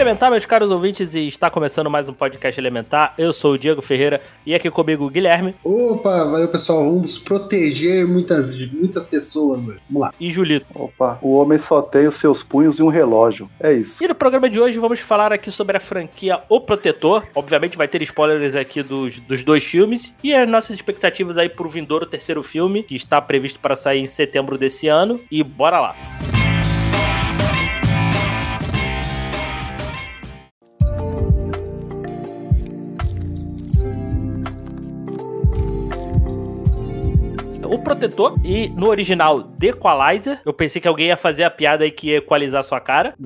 Elementar, meus caros ouvintes, e está começando mais um podcast Elementar. Eu sou o Diego Ferreira e aqui comigo o Guilherme Opa, valeu pessoal. Vamos proteger muitas, muitas pessoas hoje. Vamos lá. e Julito. Opa, o homem só tem os seus punhos e um relógio. É isso. E no programa de hoje vamos falar aqui sobre a franquia O Protetor. Obviamente vai ter spoilers aqui dos, dos dois filmes e as nossas expectativas aí pro vindouro terceiro filme, que está previsto para sair em setembro desse ano. E bora lá. O Protetor e no original The Equalizer. Eu pensei que alguém ia fazer a piada aí que ia equalizar sua cara.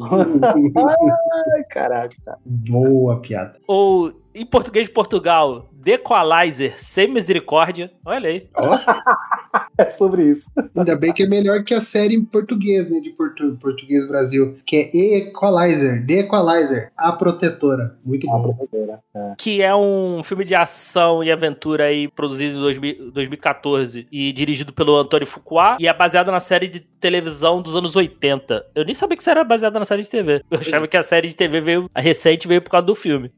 Ai, caraca. Boa piada. Ou em português de Portugal, The Equalizer sem misericórdia. Olha aí. Ó, É sobre isso. ainda bem que é melhor que a série em português, né? De portu português Brasil. Que é Equalizer. The Equalizer. A Protetora. Muito A bom. professora. Que é um filme de ação e aventura aí produzido em 2000 2014 e dirigido pelo Antônio Fuqua e é baseado na série de televisão dos anos 80. Eu nem sabia que isso era baseado na série de TV. Eu achava que a série de TV veio, a recente veio por causa do filme.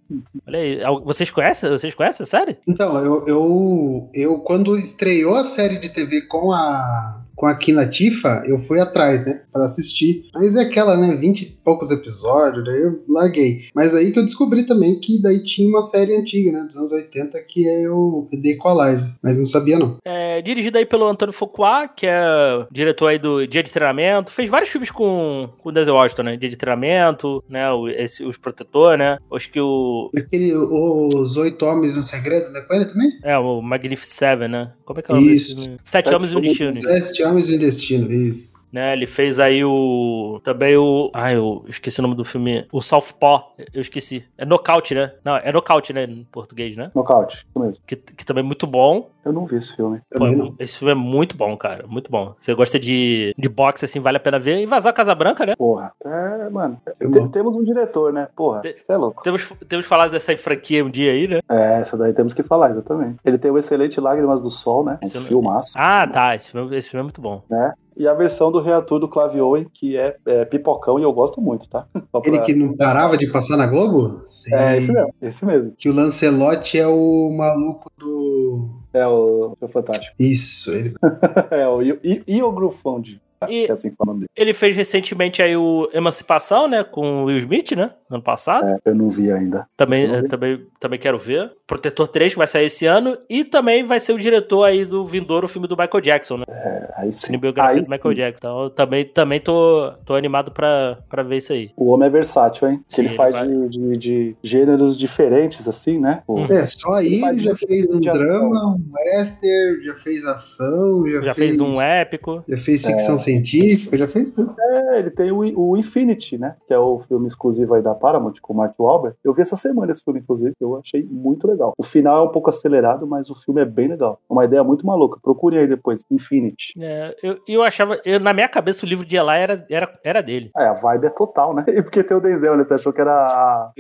Olha aí, vocês conhecem? Vocês conhecem a série? Então, eu, eu, eu quando estreou a série de TV com a com a Kim Latifa, eu fui atrás, né, Pra assistir. Mas é aquela, né, 20 e poucos episódios, daí eu larguei. Mas aí que eu descobri também que daí tinha uma série antiga, né, dos anos 80, que é o The Equalizer. Mas não sabia não. É, dirigido aí pelo Antônio Fuqua, que é diretor aí do Dia de Treinamento. Fez vários filmes com, com o Denzel Washington, né? Dia de Treinamento, né? O, esse, os Protetor, né? Acho que o... Aquele, os Oito Homens no Segredo, né, com ele também? É, o Magnificent Seven, né? Como é que é o nome Isso. Sete Sete Homens e um Homens- Destino. Sete Homens e um Destino, isso. Né, ele fez aí o. Também o. Ai, eu esqueci o nome do filme. O Southpaw. Eu esqueci. É Knockout, né? Não, é Knockout, né? Em português, né? Nocaute, isso mesmo. Que, que também é muito bom. Eu não vi esse filme. Pô, esse filme é muito bom, cara. Muito bom. Você gosta de, de boxe, assim, vale a pena ver. E vazar Casa Branca, né? Porra. É, mano. É temos um diretor, né? Porra. Te- Você é louco. Temos, temos falado dessa franquia um dia aí, né? É, essa daí temos que falar, exatamente. Ele tem o excelente Lágrimas do Sol, né? Esse Um não- filmaço. Ah, tá. Esse filme, esse filme é muito bom. Né? E a versão do reator do Clive Owen, que é, é pipocão, e eu gosto muito, tá? Pra- Ele que não parava de passar na Globo? Sim. É, esse mesmo, esse mesmo. Que o Lancelotti é o maluco do. É o, o Fantástico. Isso, ele. É o Iogrufond. E- É assim o. Ele fez recentemente aí o Emancipação, né? Com o Will Smith, né? No ano passado. É, eu não vi ainda. Também, eh, vi. também, também quero ver. Protetor 3 que vai sair esse ano. E também vai ser o diretor aí do Vindouro, filme do Michael Jackson, né? É, aí sim. Cinebiografia Aí do Michael sim. Jackson. Então eu também, também tô, tô animado pra, pra ver isso aí. O homem é versátil, hein? Sim, Que ele faz ele de, de- de gêneros diferentes, assim, né? Pô. É, só aí Ele já fez um ação. drama, um western, já fez ação, já, Já fez um épico. Já fez ficção científica, já fez tudo. É, ele tem o, o Infinity, né? Que é o filme exclusivo aí da Paramount com o Mark Wahlberg. Eu vi essa semana esse filme, inclusive, que eu achei muito legal. O final é um pouco acelerado, mas o filme é bem legal. É uma ideia muito maluca. Procure aí depois, Infinity. É, eu, eu achava. Eu, na minha cabeça, o livro de Eli era, era, era dele. É, a vibe é total, né? E porque tem o Denzel, né? Você achou que era a,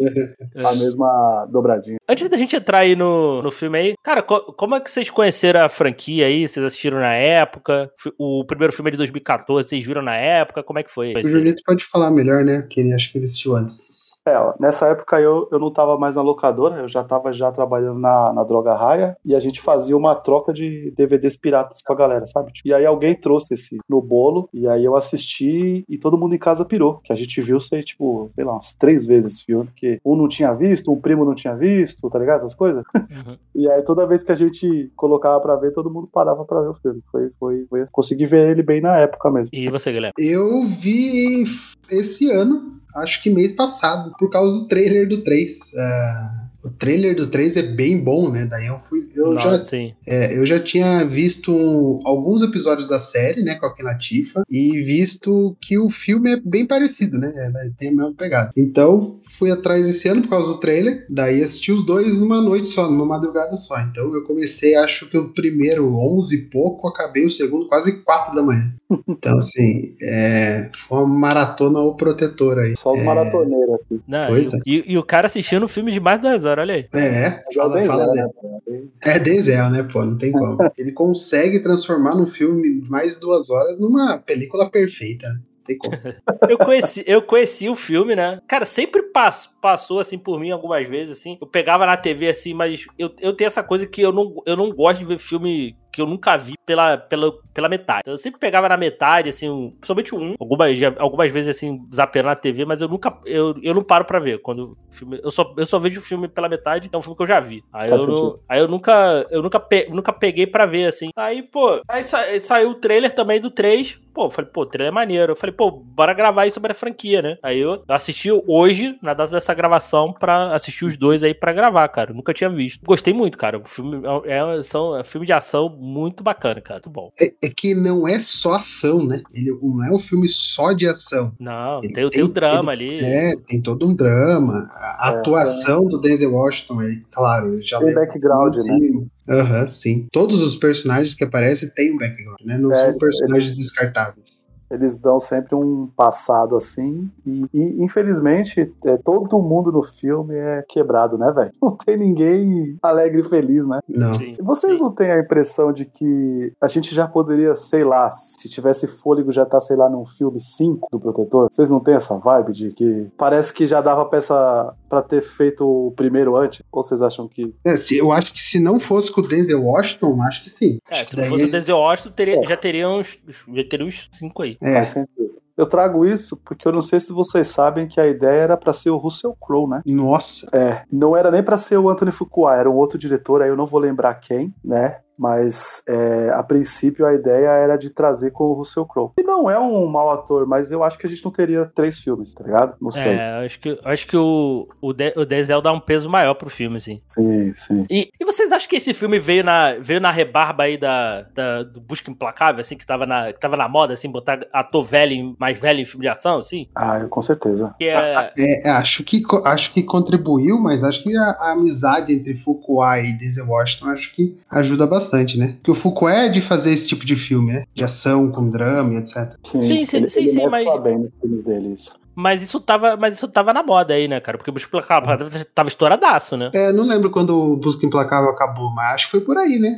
a mesma dobradinha. Antes da gente entrar aí no, no filme aí, cara, co- como é que vocês conheceram a franquia aí? Vocês assistiram na época? O primeiro filme é de 2014, vocês viram na época? Como é que foi? O Julito pode falar melhor, né? Porque ele acho que ele assistiu antes. É, ó, nessa época eu, eu não tava mais na locadora, eu já tava já trabalhando na, na Droga Raia e a gente fazia uma troca de DVDs piratas com a galera, sabe? E aí alguém trouxe esse no bolo e aí eu assisti e todo mundo em casa pirou, que a gente viu sei, tipo, sei lá, umas três vezes esse filme, porque um não tinha visto, um primo não tinha visto, tá ligado? Essas coisas. Uhum. E aí toda vez que a gente colocava pra ver, todo mundo parava pra ver o filme. Foi, foi, foi... Consegui ver ele bem na época mesmo. E você, Guilherme? Eu vi esse ano acho que mês passado, por causa do trailer do 3. Uh, o trailer do 3 é bem bom, né? Daí eu fui. Eu, Não, já, é, eu já tinha visto alguns episódios da série, né, com a Latifa, e visto que o filme é bem parecido, né? é, tem a mesma pegada. Então, fui atrás esse ano por causa do trailer, daí assisti os dois numa noite só, numa madrugada só. Então, eu comecei, acho que o primeiro 11 e pouco, acabei o segundo quase 4 da manhã. Então, assim, é, foi uma maratona ou protetor aí. Só os maratoneiros aqui. Não, Pois e, é. e, e o cara assistindo um filme de mais de duas horas, olha aí. É, fala, bem fala zero, dele. né? É Denzel, né, pô? Não tem como. Ele consegue transformar num filme de mais de duas horas numa película perfeita. né? Não tem como. Eu conheci, eu conheci o filme, né? Cara, sempre pass, passou assim por mim algumas vezes, assim. Eu pegava na TV assim, mas eu, eu tenho essa coisa que eu não, eu não gosto de ver filme que eu nunca vi pela, pela, pela metade. Então, eu sempre pegava na metade, assim, um- principalmente um. Algumas, algumas vezes, assim, zapeando na TV, mas eu nunca. Eu, eu não paro pra ver. Quando filme. Eu só, eu só vejo o filme pela metade, é um filme que eu já vi. Aí Faz eu, não, aí eu nunca. Eu nunca, pe- nunca peguei pra ver, assim. Aí, pô, aí sa- saiu o trailer também do 3. Pô, falei, pô, o trailer é maneiro. Eu falei, pô, bora gravar aí sobre a franquia, né? Aí eu assisti hoje, na data dessa gravação, pra assistir os dois aí pra gravar, cara. Eu nunca tinha visto. Gostei muito, cara. O filme é, é- são, é um filme de ação muito bacana, cara. Muito bom. É, é que não é só ação, né? Ele não é um filme só de ação. Não, Ele tem, o- tem o tem- drama ali. É, tem todo um drama. A É, atuação do Denzel Washington aí, claro, ele já Tem background, né? acima. Aham, sim. Todos os personagens que aparecem têm um background, né? Não É, são ele- personagens descartáveis. Eles dão sempre um passado assim. E, e, infelizmente, é, todo mundo no filme é quebrado, né, velho? Não tem ninguém alegre e feliz, né? Não. Sim, Vocês sim. não têm a impressão de que a gente já poderia, sei lá, se tivesse fôlego, já tá, sei lá, num filme 5 do Protetor? Vocês não têm essa vibe de que parece que já dava peça pra ter feito o primeiro antes? Ou vocês acham que. É, se- eu acho que se não fosse com o Denzel Washington, acho que sim. É, Acho se não fosse o Denzel Washington, teria, É. já, teria uns, já teria uns cinco aí. É, faz sentido? Eu trago isso porque eu não sei se vocês sabem que a ideia era pra ser o Russell Crowe, né? nossa. É, não era nem pra ser o Anthony Fuqua, era um outro diretor, aí eu não vou lembrar quem, né? Mas é, a princípio a ideia era de trazer com o Russell Crowe. E não é um mau ator, mas eu acho que a gente não teria três filmes, tá ligado? Não sei. É, acho que, acho que o, o, De- o Denzel dá um peso maior pro filme, assim. Sim, sim. E, e vocês acham que esse filme veio na, veio na rebarba aí da, da- do Busca Implacável, assim, que tava, na, que tava na moda, assim, botar ator velho, mais velho em filme de ação, assim? Ah, eu, com certeza. Que é, É, acho, que, acho que contribuiu, mas acho que a, a amizade entre Fuqua e Denzel Washington acho que ajuda bastante, né? Porque o Fuqua é de fazer esse tipo de filme, né? De ação com drama e etc. Sim, Sim, sim, ele, sim, ele sim, mas- bem nos filmes dele, isso. Mas isso tava, mas isso tava na moda aí, né, cara? Porque o Busca Implacável tava estouradaço, né? É, não lembro quando o Busca Implacável acabou, mas acho que foi por aí, né?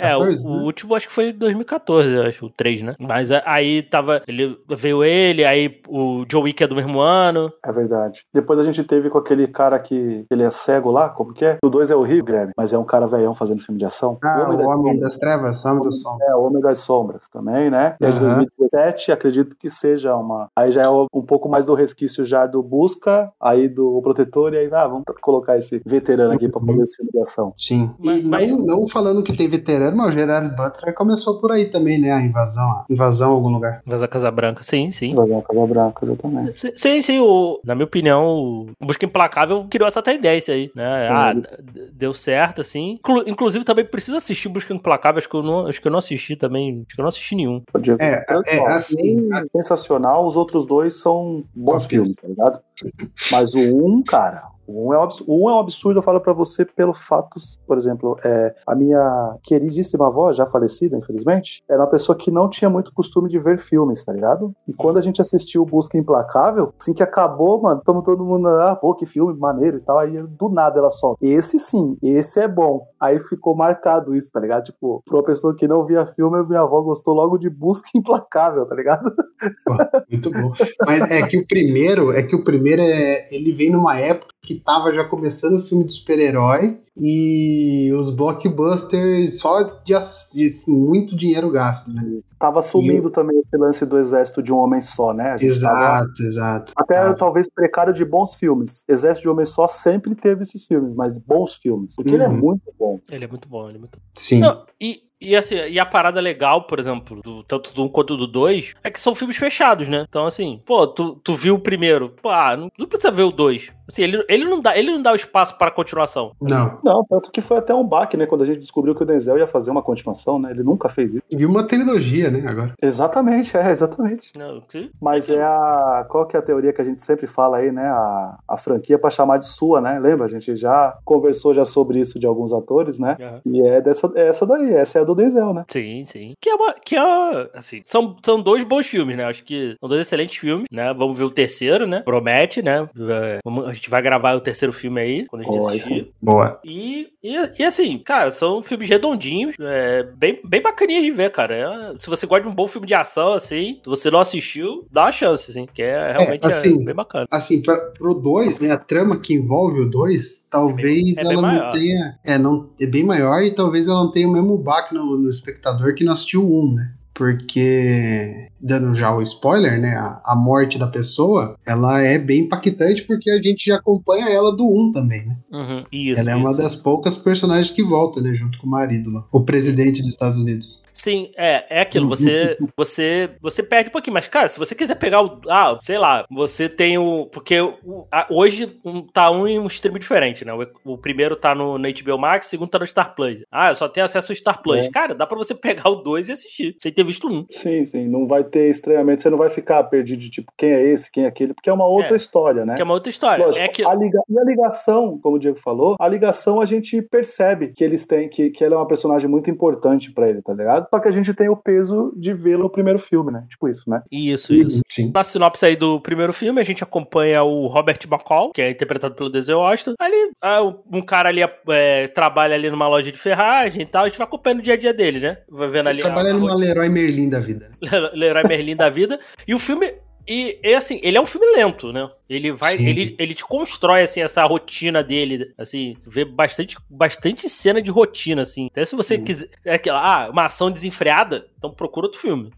É, o, 2014, o né? último acho que foi 2014, eu acho, o 3, né? Mas aí tava. Ele, veio ele, aí o Joe Wick é do mesmo ano. É verdade. Depois a gente teve com aquele cara que ele é cego lá, como que é? O dois é o Rio, Guilherme, mas é um cara velhão fazendo filme de ação. Ah, o das Homem Sombras. das Trevas, Homem do Som. É, o Homem das Sombras também, né? E é de Aham. 2017, acredito que seja uma. Aí já é um pouco mais do resquício já do Busca, aí do Protetor, e aí, ah, vamos colocar esse veterano aqui pra fazer esse filme de ação. Sim. Mas- e não, mas- não falando que tem veterano, mas o Gerard Butler começou por aí também, né? A invasão, a invasão em algum lugar. Mas a Casa Branca, sim, sim. Uma Casa Branca, exatamente. Sim, Sim, sim, o, na minha opinião, o Busca Implacável criou essa tendência aí, né? Ah, deu certo, assim. Inclu- inclusive, também preciso assistir Busca Implacável, acho que eu não, acho que eu não assisti também, acho que eu não assisti nenhum. É, é, Ó, assim, sensacional, os outros dois são bons Óbvio. filmes, tá ligado? Mas o um, cara, um é um absurdo, um é um absurdo eu falo pra você pelo fato, por exemplo, é, a minha queridíssima avó, já falecida, infelizmente, era uma pessoa que não tinha muito costume de ver filmes, tá ligado? E quando a gente assistiu Busca Implacável, assim que acabou, mano, tamo todo mundo, ah, pô, que filme maneiro e tal, aí do nada ela solta. Esse sim, esse é bom. Aí ficou marcado isso, tá ligado? Tipo, pra uma pessoa que não via filme, minha avó gostou logo de Busca Implacável, tá ligado? Muito bom. Mas é que o primeiro, é que o primeiro é, ele vem numa época que tava já começando o filme de super-herói e os blockbusters só de, ass- de, assim, muito dinheiro gasto, né? Tava sumindo também esse lance do exército de um homem só, né? Gente tava- Exato, exato. Até Ah, talvez precário de bons filmes. Exército de Homem Só sempre teve esses filmes, mas bons filmes. Porque ele é Uhum. muito bom. Ele é muito bom, ele é muito bom. Sim. Não, e, e assim, e a parada legal, por exemplo, do, tanto do 1 quanto do 2, é que são filmes fechados, né? Então, assim, pô, tu, tu viu o primeiro, pô, ah, não, não precisa ver o 2. Assim, ele, ele, não dá, ele não dá o espaço para continuação. Não. Não, tanto que foi até um baque, né? Quando a gente descobriu que o Denzel ia fazer uma continuação, né? Ele nunca fez isso. E uma trilogia, né, agora. Exatamente, é, exatamente. Não, que- Mas é a. Qual que é a teoria que a gente sempre fala aí, né? A, a franquia pra chamar de sua, né? Lembra? A gente já conversou já sobre isso de alguns atores, né? Aham. E é dessa, é essa daí, essa é a do Denzel, né? Sim, sim. Que é uma. Que é, assim, são, são dois bons filmes, né? Acho que são dois excelentes filmes, né? Vamos ver o terceiro, né? Promete, né? É, vamos- gente vai gravar o terceiro filme aí, quando a gente aí assistir. Boa. E, e, e assim, cara, são filmes redondinhos, é, bem, bem bacaninhas de ver, cara. É, se você gosta de um bom filme de ação, assim, se você não assistiu, dá uma chance, assim, que é realmente é, assim, bem bacana. Assim, pra, pro 2, né, a trama que envolve o 2, talvez É bem ela não tenha. É, não, é bem maior e talvez ela não tenha o mesmo baque no, no espectador que não assistiu o 1, né? Porque, dando já o spoiler, né? A, a morte da pessoa, ela é bem impactante porque a gente já acompanha ela do 1 também, né? Uhum, isso, ela é isso. uma das poucas personagens que volta, né? Junto com o marido lá. O presidente dos Estados Unidos. Sim, é, é aquilo, você, você, você perde um pouquinho, mas cara, se você quiser pegar o, ah, sei lá, você tem o, porque o- a- hoje um, tá um em um stream diferente, né, o, o primeiro tá no, no HBO Max, o segundo tá no Star Plus, ah, eu só tenho acesso ao Star Plus, É. cara, dá pra você pegar o dois e assistir, sem ter visto um. Sim, sim. Não vai ter estranhamento, você não vai ficar perdido de tipo, quem é esse, quem é aquele, porque é uma outra É. história, né? Que é uma outra história, Lógico, é que, a liga- E a ligação, como o Diego falou, a ligação a gente percebe que eles têm, que, que ela é uma personagem muito importante pra ele, tá ligado? Só que a gente tem o peso de vê-lo no primeiro filme, né? Tipo isso, né? isso, isso. Sim. Na sinopse aí do primeiro filme, a gente acompanha o Robert McCall, que é interpretado pelo Denzel Washington. Ali, ah, um cara ali é, trabalha ali numa loja de ferragem e tal. A gente vai acompanhando o dia a dia dele, né? Vai vendo ali Ele trabalha a numa Leroy Merlin da vida, né? Leroy Merlin da vida. E o filme. E, e, assim, ele é um filme lento, né? Ele vai. Sim. Ele, ele te constrói, assim, essa rotina dele. Assim, vê bastante, bastante cena de rotina, assim. Até se você Sim. quiser. É aquela, ah, uma ação desenfreada, então procura outro filme.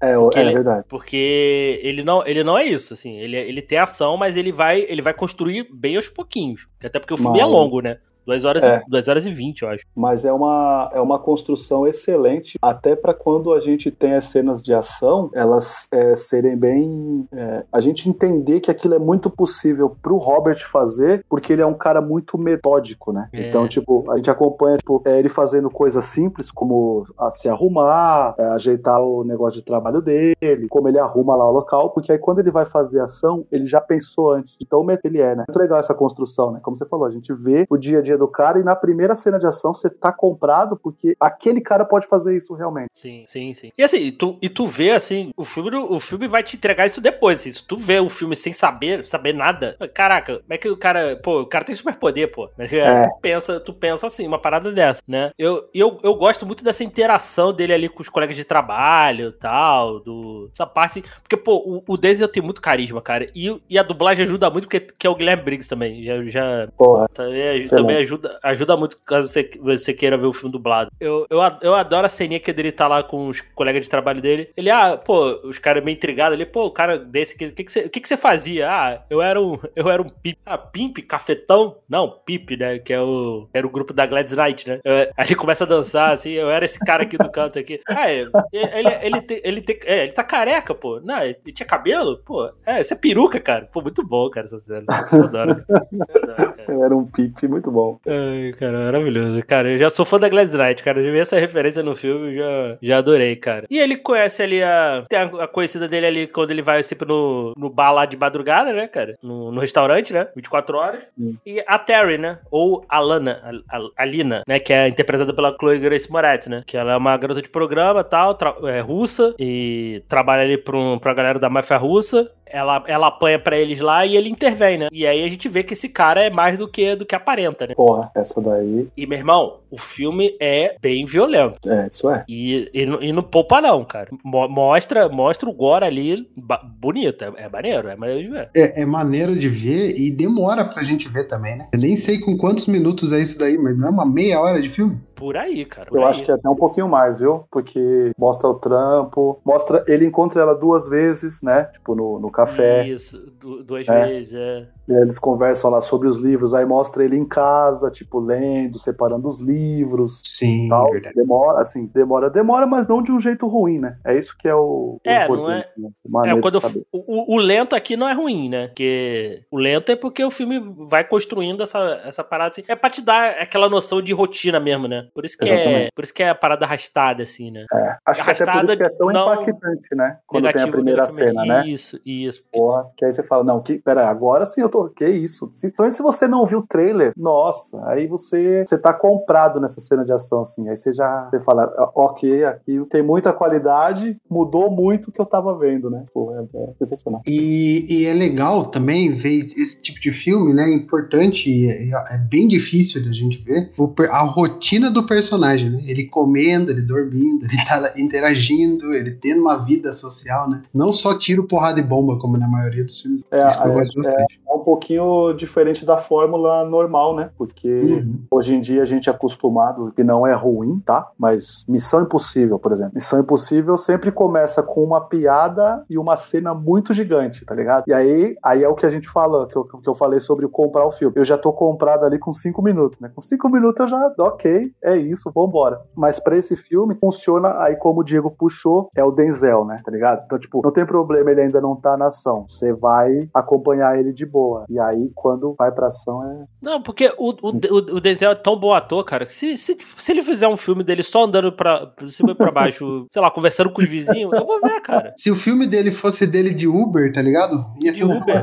É, Porque é ele- verdade. Porque ele não, ele não é isso, assim. Ele, ele tem ação, mas ele vai, ele vai construir bem aos pouquinhos. Até porque o filme é longo, né? 2 horas, É. e, horas e 20, eu acho. Mas é uma, é uma construção excelente, até pra quando a gente tem as cenas de ação, elas é, serem bem. é, a gente entender que aquilo é muito possível pro Robert fazer, porque ele é um cara muito metódico, né? É. Então, tipo, a gente acompanha tipo, é, ele fazendo coisas simples, como a- se arrumar, é, ajeitar o negócio de trabalho dele, como ele arruma lá o local, porque aí quando ele vai fazer ação, ele já pensou antes de tão meto ele é, né? Muito legal essa construção, né? Como você falou, a gente vê o dia a dia do cara e na primeira cena de ação você tá comprado porque aquele cara pode fazer isso realmente. Sim, sim, sim. E assim, e tu, e tu vê, assim, o filme, o filme vai te entregar isso depois. Assim, se tu vê o filme sem saber, saber nada, caraca, como é que o cara. Pô, o cara tem superpoder, pô. É. Tu, pensa, tu pensa assim, uma parada dessa, né? Eu, eu, eu gosto muito dessa interação dele ali com os colegas de trabalho e tal, do, essa parte. Porque, pô, o, o Denzel tem muito carisma, cara. E, e a dublagem ajuda muito, porque que é o Guilherme Briggs também. Já, já Porra. também, Excelente. também ajuda, ajuda muito caso você, você queira ver o filme dublado. Eu, eu, eu adoro a ceninha que ele tá lá com os colegas de trabalho dele. Ele, ah, pô, os caras meio intrigados ali, pô, o cara desse, o que, que, você, o que, que você fazia? Ah, eu era um, eu era um pimp. Ah, pimp? Cafetão? Não, pimp, né? Que é o, era o grupo da Gladys Knight, né? Eu- ele começa a dançar, assim, eu era esse cara aqui do canto aqui. Ah, ele, ele, ele, tem- é, ele tá careca, pô. Não, ele tinha cabelo? Pô, é, isso é peruca, cara. Pô, muito bom, cara, essa cena. Eu adoro. Eu adoro, cara. Era um pipe muito bom. Ai, cara, maravilhoso. Cara, eu já sou fã da Gladys Knight, cara. Eu já vi essa referência no filme, já, já adorei, cara. E ele conhece ali a. Tem a, conhecida dele ali quando ele vai sempre no, no bar lá de madrugada, né, cara? No, no restaurante, né? 24 horas. Hum. E a Terry, né? Ou a Lana, a, a, a Lina, né? Que é interpretada pela Chloe Grace Moretz, né? Que ela é uma garota de programa e tal, é russa, e trabalha ali pra, um, pra galera da máfia russa. Ela, ela apanha pra eles lá e ele intervém, né? E aí a gente vê que esse cara é mais do que do que aparenta, né? Porra, essa daí. E, meu irmão, o filme é bem violento. É, isso é. E, e, não- e não poupa, não, cara. Mo- Mostra, mostra o gore ali ba- bonito. É, é maneiro, é maneiro de ver. É, é maneiro de ver e demora pra gente ver também, né? Eu nem sei com quantos minutos é isso daí, mas não é uma meia hora de filme? Por aí, cara. Por Eu aí. acho que é até um pouquinho mais, viu? Porque mostra o trampo, mostra. Ele encontra ela duas vezes, né? Tipo, no, no café. Isso, du- duas É. vezes, é. Aí eles conversam lá sobre os livros, aí mostra ele em casa, tipo, lendo, separando os livros. Sim, Tal. verdade. Demora, assim, demora, demora, mas não de um jeito ruim, né? É isso que é o. o É, não importante, né? É, quando eu- o, o- o lento aqui não é ruim, né? Porque o lento é porque o filme vai construindo essa, essa parada assim. É pra te dar aquela noção de rotina mesmo, né? Por isso que, é, por isso que é a parada arrastada, assim, né? É, acho que até por arrastada isso que é tão não- impactante, né? Quando tem a primeira cena, né? Isso, isso. Porra, que aí você fala, não, que, pera, agora sim eu tô. Que isso? Então, se você não viu o trailer, nossa, aí você, você tá comprado nessa cena de ação, assim. Aí você já você fala, "Ah, ok, aqui tem muita qualidade, mudou muito o que eu tava vendo, né? Pô, é, é sensacional. E, e é legal também ver esse tipo de filme, né? Importante e é, é bem difícil da gente ver o a rotina do personagem, né? Ele comendo, ele dormindo, ele tá interagindo, ele tendo uma vida social, né? Não só tiro, porrada e bomba, como na maioria dos filmes. É, Isso que eu é, gosto bastante. É um pouquinho diferente da fórmula normal, né? Porque Uhum. hoje em dia a gente é acostumado, que não é ruim, tá? Mas Missão Impossível, por exemplo. Missão Impossível sempre começa com uma piada e uma cena muito gigante, tá ligado? E aí, aí é o que a gente fala, que eu, que eu falei sobre comprar o filme. Eu já tô comprado ali com cinco minutos, né? Com cinco minutos eu já, ok, é isso, vambora. Mas pra esse filme, funciona aí como o Diego puxou, é o Denzel, né? Tá ligado? Então, tipo, não tem problema, ele ainda não tá na ação. Você vai acompanhar ele de boa. E aí, quando vai pra ação, é. Não, porque o, o, o, o Denzel é tão bom ator, cara, que se, se, se ele fizer um filme dele só andando pra, pra cima e pra baixo, sei lá, conversando com os vizinhos, eu vou ver, cara. Se o filme dele fosse dele de Uber, tá ligado? Ia ser um Uber.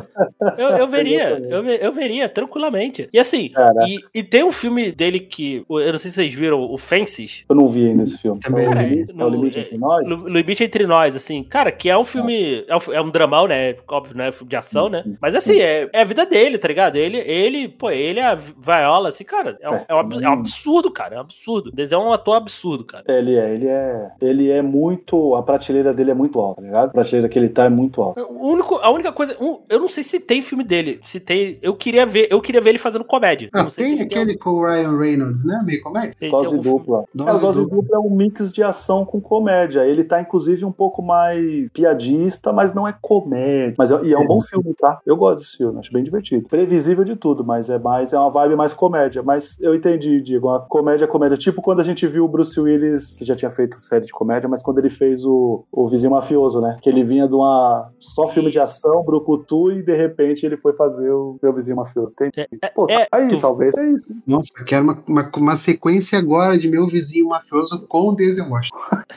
Eu, eu veria, eu, eu veria, tranquilamente. E assim, Cara. e, e tem um filme dele que, eu não sei se vocês viram, o Fences, Eu não vi ainda esse filme. Também é, não. limite, No- é o limite é, entre nós? No, no Limite Entre Nós, assim, cara, que é um filme. É um, é um dramão, né? Óbvio, né? Filme de ação, né? Mas assim, é, é a vida dele, tá ligado? Ele, ele, pô, ele é a Viola, assim, cara. É um, é um é um absurdo, cara. É um absurdo. O é um ator absurdo, cara. Ele é, ele é. Ele é muito. A prateleira dele é muito alta, tá ligado? A prateleira que ele tá é muito alta. O único, a única coisa. um, eu não sei se tem filme dele. Se tem. Eu queria ver, eu queria ver ele fazendo comédia. Eu Ah, não sei tem se ele aquele com o Ryan Reynolds, né? Meio comédia. tem, tem Dose filme. dupla. Dose é, dose dupla. dupla é um mix de ação com comédia. Ele tá, inclusive, um pouco mais piadista, mas não é comédia. Mas é, e é um bom filme, tá? Eu gosto desse filme, acho bem divertido. Previsível de tudo, mas é mais, é uma vibe mais comédia. Mas eu entendi, Diego, uma comédia, comédia. Tipo quando a gente viu o Bruce Willis, que já tinha feito série de comédia, mas quando ele fez o, o Vizinho Mafioso, né? Que ele vinha de uma só filme de ação, brucutu, e de repente ele foi fazer o meu Vizinho Mafioso. Tem, É, Pô, tá é, aí, tu- talvez é isso. Nossa, quero uma, uma, uma sequência agora de meu vizinho mafioso com o Denzel Washington.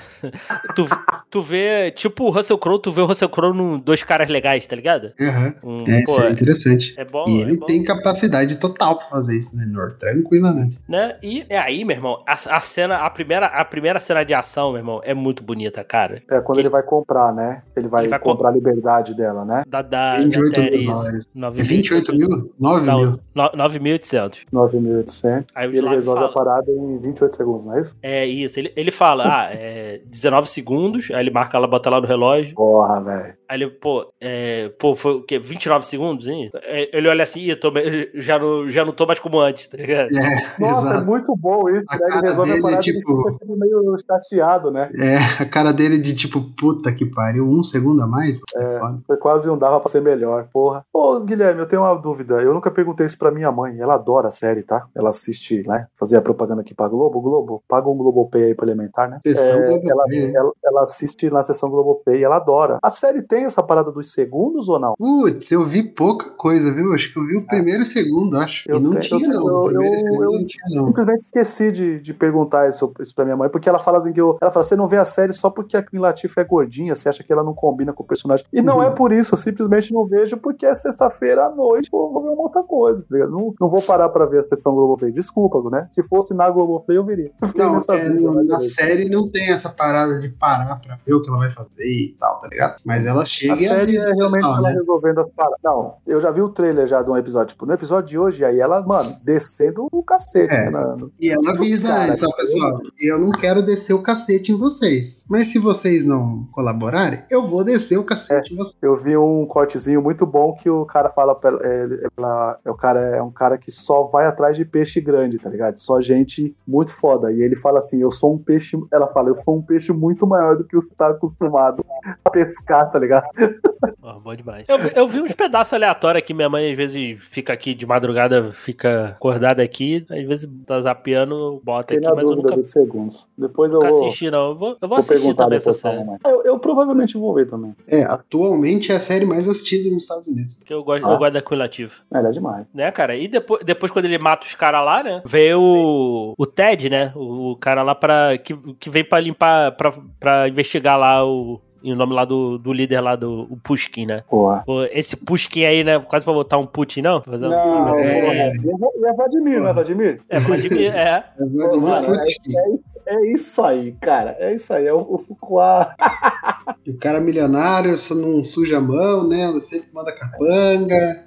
Tu, tu vê, tipo o Russell Crowe, tu vê o Russell Crowe num dois caras legais, tá ligado? Aham. Um, É, pô, seria interessante. é bom, E é ele bom. tem capacidade total pra fazer isso, né, Nor? Tranquilamente. né? E é aí, meu irmão, a, a cena, a primeira, a primeira cena de ação, meu irmão, é muito bonita, cara. É quando Que- ele vai comprar, né? Ele vai, Ele vai comprar a liberdade dela, né? Da, da, 28 da mil dólares. 9.800. É 28 mil? 9 Não, mil? no- 9.800. 9.800. Aí o E ele resolve fala, a parada em 28 segundos, não é isso? É isso, ele, ele fala, ah, é 19 segundos, aí ele marca lá, bota lá no relógio, Porra, velho. Aí ele, pô, é, pô, foi o quê? 29 segundos, hein? É, Ele olha assim, ih, tô já, não, já não tô mais como antes, tá ligado? É, Nossa, é exato. muito bom isso, A né? Ele cara resolve dele a é parada e tipo- fica tipo, meio chateado, né? É, a cara dele de tipo, puta que pariu, um segundo a mais? É. foda. Foi quase um dava pra ser melhor, porra. Ô, Guilherme, eu tenho uma dúvida. Eu nunca perguntei isso pra minha mãe. Ela adora a série, tá? Ela assiste, né? Fazia propaganda aqui pra Globo. Globo, paga um Globopay aí pra elementar, né? Sessão É, ela, ela, ela assiste na sessão Globopay ela adora. A série tem essa parada dos segundos ou não? Putz, eu vi pouca coisa, viu? Acho que eu vi o primeiro e o segundo, acho. Eu e não tenho- tinha, eu não. eu- primeiro e segundo eu- não tinha, não. Simplesmente esqueci de, de perguntar isso, isso pra minha mãe, porque ela fala assim que eu, ela fala, você não vê a série só porque a Queen Latifah é gordinha, você acha que ela não combina com o personagem. E não Uhum. é por isso, eu simplesmente não vejo porque é sexta-feira à noite, eu vou ver uma outra coisa, tá ligado? Não, não vou parar pra ver a sessão Globoplay. Desculpa, né? Se fosse na Globoplay, eu veria. Eu Não, é, né, na série não tem essa parada de parar pra ver o que ela vai fazer e tal, tá ligado? Mas ela A chega e série é avisa o realmente pessoal, ela né? resolvendo as paradas. Não, eu já vi o trailer já de um episódio. Tipo, no episódio de hoje, aí ela, mano, descendo o cacete. É. né, no- E ela avisa Cara, antes, ó, pessoal, eu não quero descer o cacete em vocês. Mas se vocês não colaborarem, eu vou descer o cacete em vocês. Eu vi um cortezinho muito bom que o cara fala pra ela, é, ela- é o cara é um cara que só vai atrás de peixe grande, tá ligado? Só gente muito foda. E ele fala assim: "Eu sou um peixe", ela fala: "Eu sou um peixe muito maior do que você tá acostumado a pescar", tá ligado? Ó, bom demais. Eu, vi- eu vi uns pedaços aleatórios aqui, minha mãe às vezes fica aqui de madrugada, fica acordada aqui, às vezes tá zapeando, bota Fiquei aqui, mas eu nunca, dos segundos. Depois eu nunca vou, assisti, não. Eu vou, eu vou vou assistir perguntar também essa série. Eu, eu provavelmente vou ver também. É, atualmente é a série mais assistida nos Estados Unidos. Porque eu gosto, Ah. eu gosto da Queen Latifah. É, ela é demais. Né, cara? E depois, depois quando ele mata os caras lá, né? Veio o, o Ted, né? O, o cara lá pra, que, que veio pra limpar, pra, pra investigar lá o. E o nome lá do, do líder lá, do o Pushkin, né? Porra. Pô, esse Pushkin aí, né? Quase pra botar um Putin, não? Fazer um- Não, É. porra. E é Vladimir, não é Vladimir? É, Vladimir, é. É Vladimir Putin. É isso, é isso aí, cara. É isso aí. É o, o. E O cara milionário, só não suja a mão, né? Ela sempre manda capanga.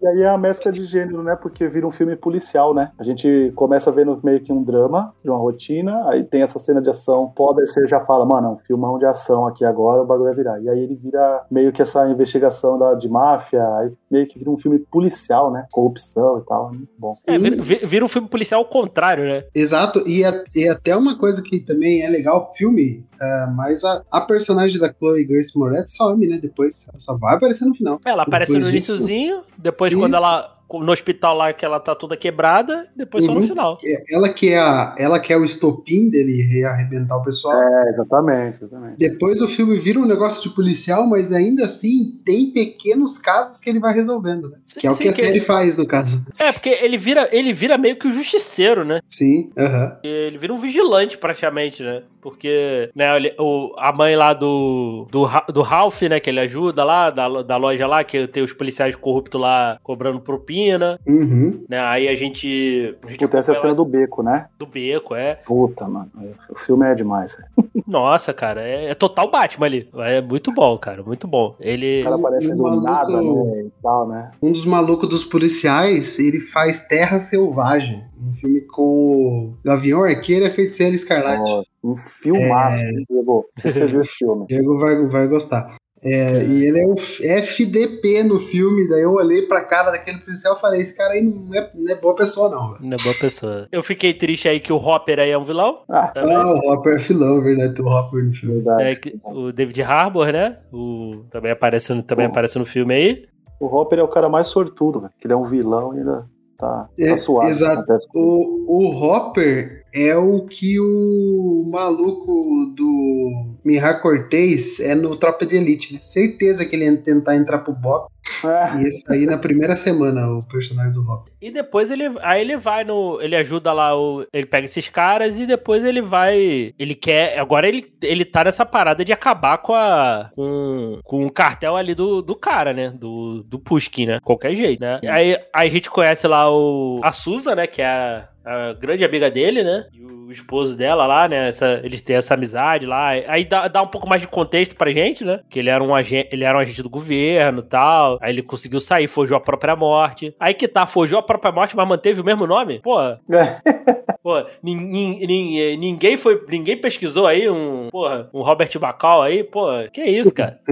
E aí é a mescla de gênero, né? Porque vira um filme policial, né? A gente começa vendo meio que um drama de uma rotina, aí tem essa cena de ação. Pode ser, já fala, mano, é um filmão de ação aqui agora, o bagulho vai virar. E aí ele vira meio que essa investigação da, de máfia, aí meio que vira um filme policial, né? Corrupção e tal. Muito bom. É, vira, vi- vira um filme policial ao contrário, né? Exato, e, a- e até uma coisa que também é legal pro filme, é, mas a, a personagem da Chloe Grace Moretz some, né? Depois, ela só vai aparecer no final. Ela aparece no disso- iniciozinho, depois Isso. quando ela. No hospital lá que ela tá toda quebrada, depois só no Uhum. final. É, Ela que é, a, ela que é o estopim dele rearrebentar o pessoal. É, exatamente, exatamente. Depois o filme vira um negócio de policial, mas ainda assim tem pequenos casos que ele vai resolvendo, né? Que é o Sim, que a série faz, no caso. É, porque ele vira, ele vira meio que o justiceiro, né? Sim, aham. Ele vira um vigilante, praticamente, né? Porque, né, ele- o, a mãe lá do, do, do Ralph, né, que ele ajuda lá, da, da loja lá, que tem os policiais corruptos lá cobrando propina, Uhum. né? Aí a gente. A gente Puta, essa é cena do beco, né? do beco, é. Puta, mano. é- O filme é demais, velho. Nossa, cara, é, é total Batman ali. É muito bom, cara, muito bom. Ele. O cara aparece E o do maluco- nada, né? E tal, né? Um dos malucos dos policiais, ele faz Terra Selvagem. Um filme com o Gavião Arqueiro e a Feiticeira Escarlate. Ó, Um filmaço, É. Diego. Você viu esse filme? Diego vai, vai gostar. É, e ele é o FDP no filme, daí eu olhei pra cara daquele policial e falei, esse cara aí não é, não é boa pessoa não, velho. Não é boa pessoa. Eu fiquei triste aí que o Hopper aí é um vilão. Ah, Também. Ah, o Hopper é filão, verdade, tem o Hopper no filme. verdade. É, que- o David Harbour, né? O, também, aparece, no- também Bom. aparece no filme aí. O Hopper é o cara mais sortudo, velho. Que ele é um vilão e ainda tá, É, tá suave. exato. Acontece com- O, o Hopper é o que o maluco do Mihar Cortez é no Tropa de Elite, né? Certeza que ele ia tentar entrar pro Bop. É. E aí na primeira semana, o personagem do Hopper. E depois ele. Aí ele vai no. Ele ajuda lá, o, ele pega esses caras e depois ele vai. Ele quer. Agora ele, ele tá nessa parada de acabar com a. Com, com o cartel ali do, do cara, né? Do, do Pushkin, né? Qualquer jeito, né? Aí, aí a gente conhece lá o. A Susan, né? Que é a. a grande amiga dele, né? E o esposo dela lá, né? Essa, eles têm essa amizade lá. Aí dá, dá um pouco mais de contexto pra gente, né? Que ele era um agente, ele era um agente do governo e tal. Aí ele conseguiu sair, forjou a própria morte. Aí que tá, forjou a própria morte, mas manteve o mesmo nome? Pô, É. pô, nin- nin- nin- ninguém foi. Ninguém pesquisou aí um. Porra, um Robert Bacal aí, pô, que isso, cara?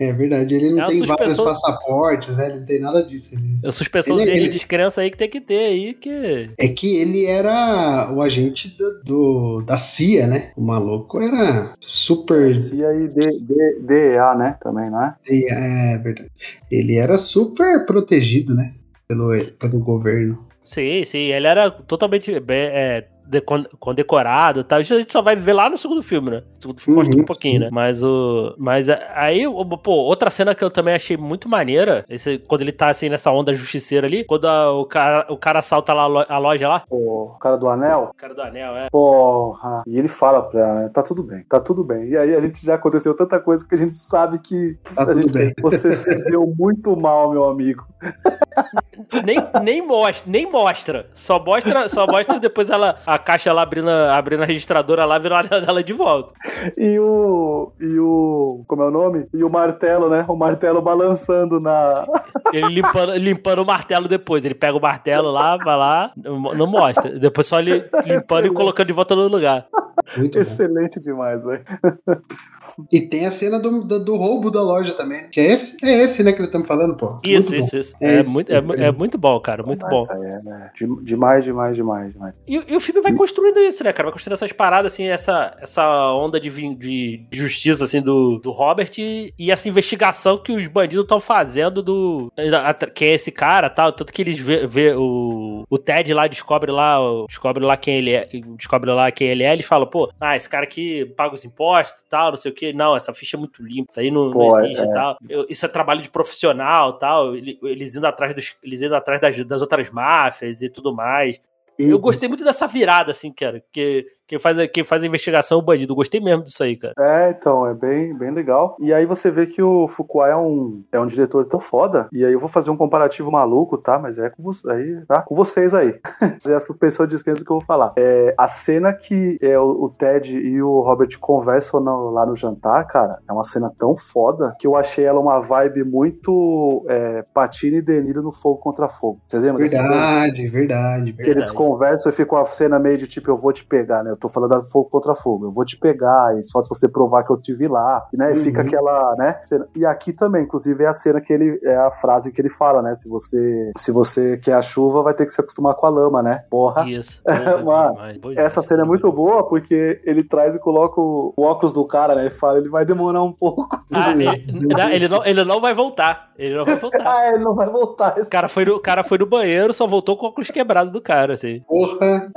É verdade, ele não É tem vários suspensão- passaportes, né? Ele não tem nada disso. Ele... A suspensãozinha Ele- de ele- descrença aí que tem que ter aí, que. É que ele era o agente do, do- da CIA, né? O maluco era super. E aí, D- D- DEA, né? Também, não é? É verdade. Ele era super protegido, né? Pelo, pelo governo. Sim, sim, ele era totalmente é, condecorado e tal. Isso a gente só vai ver lá no segundo filme, né? O segundo filme mostra Uhum, um pouquinho, sim. né? Mas o. Mas aí, pô, outra cena que eu também achei muito maneira, esse, quando ele tá assim nessa onda justiceira ali, quando a- o, cara, o cara assalta lá a lo- a loja lá. O cara do anel. O cara do anel, é. Porra. E ele fala pra ela, né? Tá tudo bem, tá tudo bem. E aí a gente já aconteceu tanta coisa que a gente sabe que Tá a gente bem. você se deu muito mal, meu amigo. nem, nem mostra, nem mostra. Só mostra, só mostra depois ela, a caixa lá abrindo, abrindo a registradora lá, virou a dela de volta. E o. E o. Como é o nome? E o martelo, né? O martelo balançando na. Ele limpando, limpando o martelo depois. Ele pega o martelo lá, vai lá, não mostra. Depois só ele limpando e colocando de volta no lugar. Muito bom. Excelente demais, velho. E tem a cena do, do, do roubo da loja também. Que é esse? É esse, né, que estão falando, pô. Isso, Muito isso, bom. isso. É É, esse. muito, é, é muito bom, cara. Muito bom. É, né? De- Demais, demais, demais, demais. E, e o filme vai construindo isso, né, cara? Vai construindo essas paradas, assim, essa, essa onda de, de justiça, assim, do, do Robert e, e essa investigação que os bandidos estão fazendo do. Quem é esse cara tal. Tanto que eles vê, vê o, o Ted lá descobre lá, descobre lá quem ele é. Descobre lá quem ele é, eles falam, pô, ah, esse cara aqui paga os impostos e tal, não sei o que. Não, essa ficha é muito limpa, isso aí não, não Pô, existe é. e tal. Eu- isso é trabalho de profissional tal. Ele- Eles indo atrás dos. Eles indo atrás das, das outras máfias e tudo mais. Eu gostei muito dessa virada, assim, cara. Porque quem faz, a- quem faz a investigação é o bandido. Gostei mesmo disso aí, cara. É, então, é bem, bem legal. E aí você vê que o Fuqua é um, é um diretor tão foda. E aí eu vou fazer um comparativo maluco, tá? Mas é com, você, aí, tá? com vocês aí. é a suspensão de descanso que eu vou falar. É, a cena que é, o, o Ted e o Robert conversam no- lá no jantar, cara, é uma cena tão foda que eu achei ela uma vibe muito é, e Deniro no Fogo Contra Fogo. Vocês lembram? Verdade, verdade, Que eles verdade. conversam e ficam a cena meio de tipo, eu vou te pegar, né? Tô falando da fogo contra fogo, eu vou te pegar, e só se você provar que eu te vi lá, né? E Uhum. fica aquela, né? cena. E aqui também, inclusive, é a cena que ele. É a frase que ele fala, né? Se você, se você quer a chuva, vai ter que se acostumar com a lama, né? Porra. Isso. Mano, Essa cena é muito boa porque ele traz e coloca o, o óculos do cara, né? E fala, ele vai demorar um pouco. Ah, ele, não, ele, não, ele não vai voltar. Ele não vai voltar. ah, ele não vai voltar. O cara foi no, o cara foi no banheiro, só voltou com o óculos quebrado do cara, assim. Porra,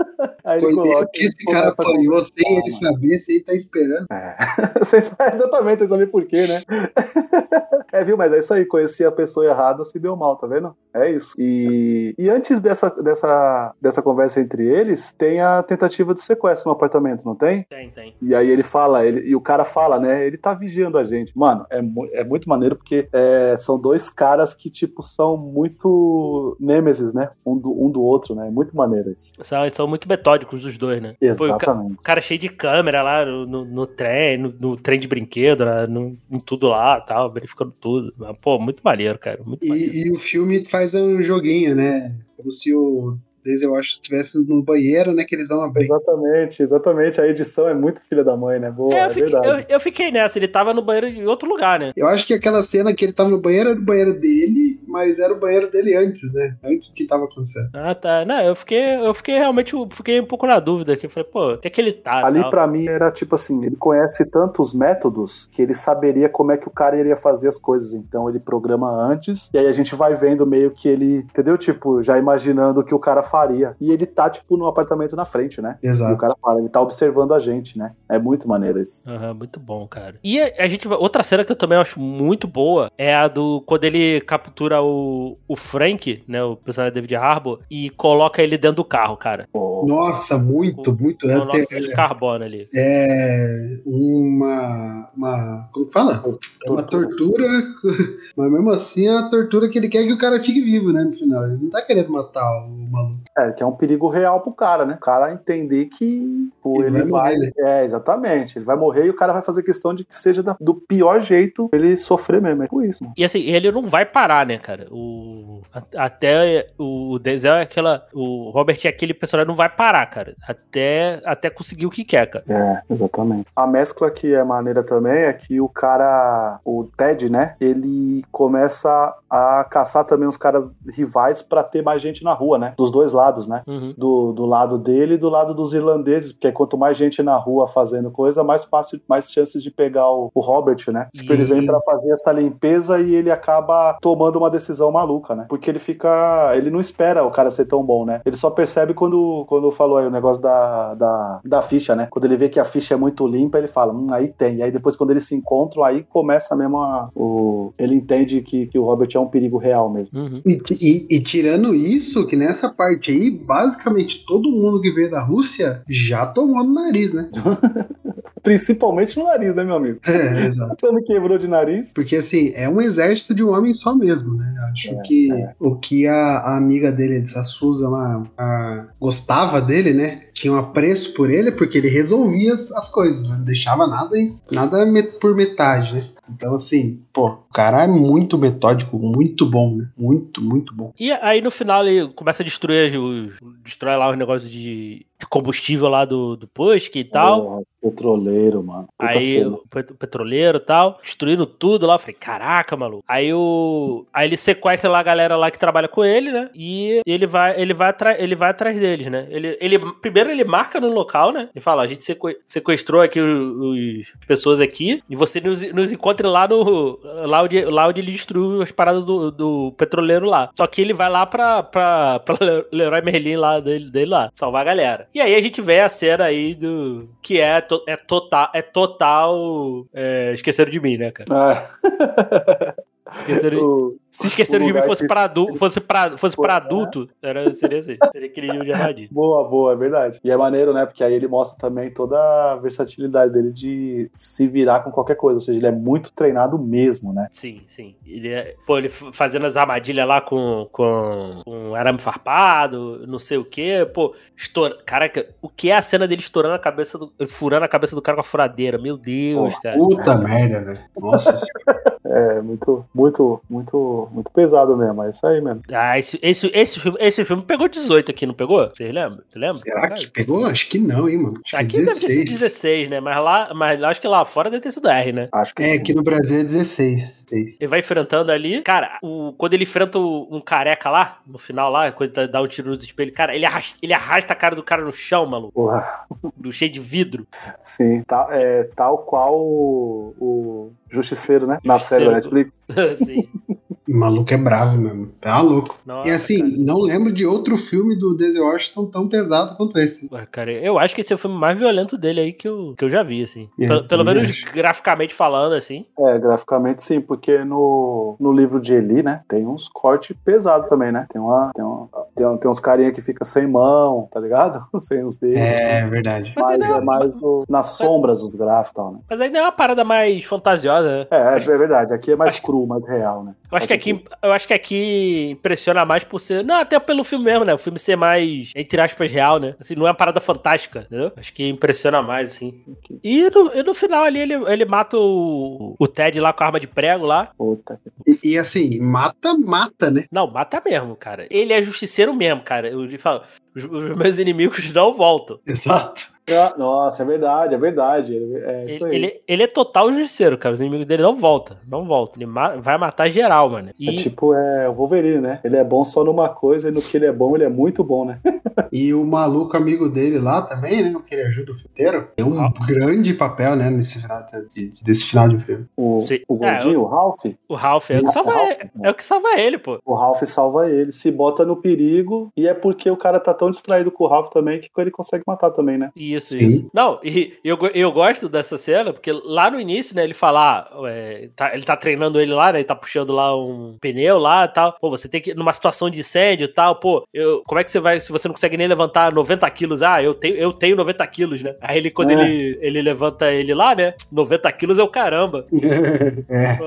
Aí ele coitado coloca que esse e cara apanhou sem ele saber, sem ele tá esperando. Vocês- Exatamente, vocês sabem por quê, né? é, viu? Mas é isso aí, conhecer a pessoa errada se deu mal, tá vendo? É isso. E, e antes dessa, dessa, dessa conversa entre eles, tem a tentativa de sequestro no apartamento, não tem? Tem, tem. E aí ele fala, ele, e o cara fala, né? Ele tá vigiando a gente. Mano, é, mu- é muito maneiro porque é, são dois caras que, tipo, são muito nêmesis, né? Um do, um do outro, né? É muito maneiro isso. São, são muito metódicos os dois, né? Pô, o ca- Exatamente. o cara cheio de câmera lá no, no- no trem, no, no trem de brinquedo, né? no, em tudo lá tal, verificando tudo. Pô, muito maneiro, cara. Muito maneiro. E, e o filme faz um joguinho, né? Como se o Denzel Washington estivesse no banheiro, né? Que eles dão uma briga. Exatamente, exatamente. A edição é muito filha da mãe, né? Boa, É, é, eu, fiquei, verdade. eu, eu fiquei nessa, ele tava no banheiro em outro lugar, né? Eu acho que aquela cena que ele tava no banheiro era o banheiro dele, mas era o banheiro dele antes, né? Antes do que tava acontecendo. Ah, tá. Não, eu fiquei, eu fiquei realmente, eu fiquei um pouco na dúvida aqui. Eu falei, pô, o que é que ele tá? Ali tal? pra mim era tipo assim, ele conhece tantos métodos que ele saberia como é que o cara iria fazer as coisas. Então ele programa antes e aí a gente vai vendo meio que ele, entendeu? Tipo, já imaginando o que o cara faria. E ele tá tipo no apartamento na frente, né? E o Exato. cara fala, ele tá observando a gente, né? É muito maneiro isso. Aham, muito bom, cara. E a, a gente outra cena que eu também acho muito boa é a do quando ele captura o, o Frank, né, o personagem David Harbour, e coloca ele dentro do carro, cara. Nossa, muito, muito. O É, monóxido de carbono ali. é uma, uma. Como fala? É uma tortura, mas mesmo assim é uma tortura que ele quer que o cara fique vivo, né? No final. Ele não tá querendo matar o maluco. É, que é um perigo real pro cara, né? O cara entender que pô, Ele ele, vai morrer, né? É, exatamente. Ele vai morrer e o cara vai fazer questão de que seja da- do pior jeito ele sofrer mesmo. É por isso, mano. E assim, ele não vai parar, né, cara? O, até o Denzel é aquela. O Robert é aquele personagem que não vai parar, cara. Até, até conseguir o que quer, cara. É, exatamente. A mescla que é maneira também é que o cara, o Ted, né? Ele começa a caçar também os caras rivais pra ter mais gente na rua, né? Dos dois lados, né? Uhum. Do, do lado dele e do lado dos irlandeses, porque quanto mais gente na rua fazendo coisa, mais fácil, mais chances de pegar o, o Robert, né? Tipo, ele vem pra fazer essa limpeza e ele acaba tomando uma decisão maluca, né? Porque ele fica. Ele não espera o cara ser tão bom, né? Ele só percebe quando, quando falou aí o negócio da, da, da ficha, né? Quando ele vê que a ficha é muito limpa, ele fala, hum, aí tem. E aí depois, quando eles se encontram, aí começa mesmo a, o. Ele entende que, que o Robert é um perigo real mesmo. Uhum. E, e- e tirando isso, que nessa parte aí, basicamente todo mundo que veio da Rússia já tomou no nariz, né? Principalmente no nariz, né, meu amigo? É, exato. Quando quebrou de nariz. Porque assim, é um exército de um homem só mesmo, né? Acho É, que é. o que a, a amiga dele, a Susan lá, a- gostava dele, né? Tinha um apreço por ele, porque ele resolvia as, as coisas, né? não deixava nada, em- nada me- por metade, né? Então, assim, pô, o cara é muito metódico, muito bom, né? Muito, muito bom. E aí no final ele começa a destruir os. Destrói lá os negócios de, de combustível lá do, do Pusk e tal. Porra, petroleiro, mano. Puta Aí o petroleiro e tal, destruindo tudo lá. Eu falei, caraca, maluco. Aí o. Aí ele sequestra lá a galera lá que trabalha com ele, né? E ele vai, ele vai, atra- ele vai atrás deles, né? Ele, ele, primeiro ele marca no local, né? Ele fala: a gente seque- sequestrou aqui os, os- as pessoas aqui e você nos, nos lá no. Lá onde, lá onde ele destruiu as paradas do, do petroleiro lá. Só que ele vai lá pra, pra, pra Leroy Merlin lá dele, dele lá, salvar a galera. E aí a gente vê a cena aí do. Que é, to- é total. É total. é, esqueceram de mim, né, cara? Ah. Esqueceram, O- se esqueceram o de mim fosse que- pra, adu, fosse pra, fosse pra adulto, era, seria assim. Seria aquele nível de armadilha. Boa, boa, é verdade. E é maneiro, né? Porque aí ele mostra também toda a versatilidade dele de se virar com qualquer coisa. Ou seja, ele é muito treinado mesmo, né? Sim, sim. Ele é, pô, ele fazendo as armadilhas lá com, com, com arame farpado, não sei o quê. Pô, estoura. Caraca, o que é a cena dele estourando a cabeça do. furando a cabeça do cara com a furadeira? Meu Deus, Pô, cara. Puta merda, velho. Nossa senhora. É muito, muito, muito, muito pesado mesmo. É isso aí mesmo. Ah, esse, esse, esse, filme, esse filme pegou 18 aqui, não pegou? Vocês lembram? Você lembra? Será que pegou? Acho que não, hein, mano. Acho Aqui que deve ter sido 16. 16, né? Mas lá, mas lá acho que lá fora deve ter sido R, né? Acho que É, sim. aqui no Brasil é 16. 16. Ele vai enfrentando ali. Cara, o, quando ele enfrenta um careca lá, no final lá, quando ele tá- dá um tiro no espelho, cara, ele arrasta, ele arrasta a cara do cara no chão, maluco. Porra. Do cheio de vidro. Sim, tá, é, tal qual o, o Justiceiro, né? Na série da Justiceiro. Netflix. assim. O maluco é bravo mesmo. Tá louco. Nossa, E assim, cara. não lembro de outro filme do Denzel Washington tão pesado quanto esse. Ué, Cara, eu acho que esse é o filme mais violento dele aí que eu, que eu já vi, assim. É, Pelo- menos acho. graficamente falando, assim. É, graficamente sim, porque no, no livro de Eli, né, tem uns cortes pesados também, né? Tem, uma, tem, uma, tem, um- tem uns carinha que fica sem mão, tá ligado? sem os dedos. É verdade. Mas Mas é é- mais o- nas sombras os gráficos e tal, né? Mas ainda é uma parada mais fantasiosa, né? É, é, é verdade. Aqui é mais Acho- cru, mais real, né? Eu acho, que aqui, eu acho que aqui impressiona mais por ser. Não, até pelo filme mesmo, né? O filme ser mais, entre aspas, real, né? Assim, não é uma parada fantástica, entendeu? Acho que impressiona mais, assim. E no, e no final ali ele, ele mata o, o Ted lá com a arma de prego lá. Puta. E, e assim, mata, mata, né? Não, mata mesmo, cara. Ele é justiceiro mesmo, cara. Eu lhe falo, os, os meus inimigos não voltam. Exato. Ah, nossa, é verdade, é verdade. É isso Ele, aí. ele, ele é total justiceiro, cara. Os inimigos dele não voltam. Não voltam. Ele ma- vai matar geral, mano. É E tipo é, o Wolverine, né? Ele é bom só numa coisa e no que ele é bom, ele é muito bom, né? E o maluco amigo dele lá também, né? O que ele ajuda o futeiro. Tem um Ah. grande papel, né? Nesse final de, desse final de filme. O, Sim. o gordinho, o Ralph, o Ralph é o que salva Ralph, ele. É o que salva ele, pô. o Ralph salva ele, se bota no perigo e é porque o cara tá tão distraído com o Ralph também que ele consegue matar também, né? Isso, Sim. isso. Não, e eu, eu gosto dessa cena, porque lá no início, né, ele fala, ah, é, tá- ele tá treinando ele lá, né, ele tá puxando lá um pneu lá e tal. Pô, você tem que, numa situação de incêndio e tal, pô, eu, como é que você vai, se você não consegue nem levantar 90 quilos? Ah, eu tenho, eu tenho 90 quilos, né? Aí ele, quando É. ele, ele levanta ele lá, né, 90 quilos é o caramba. é.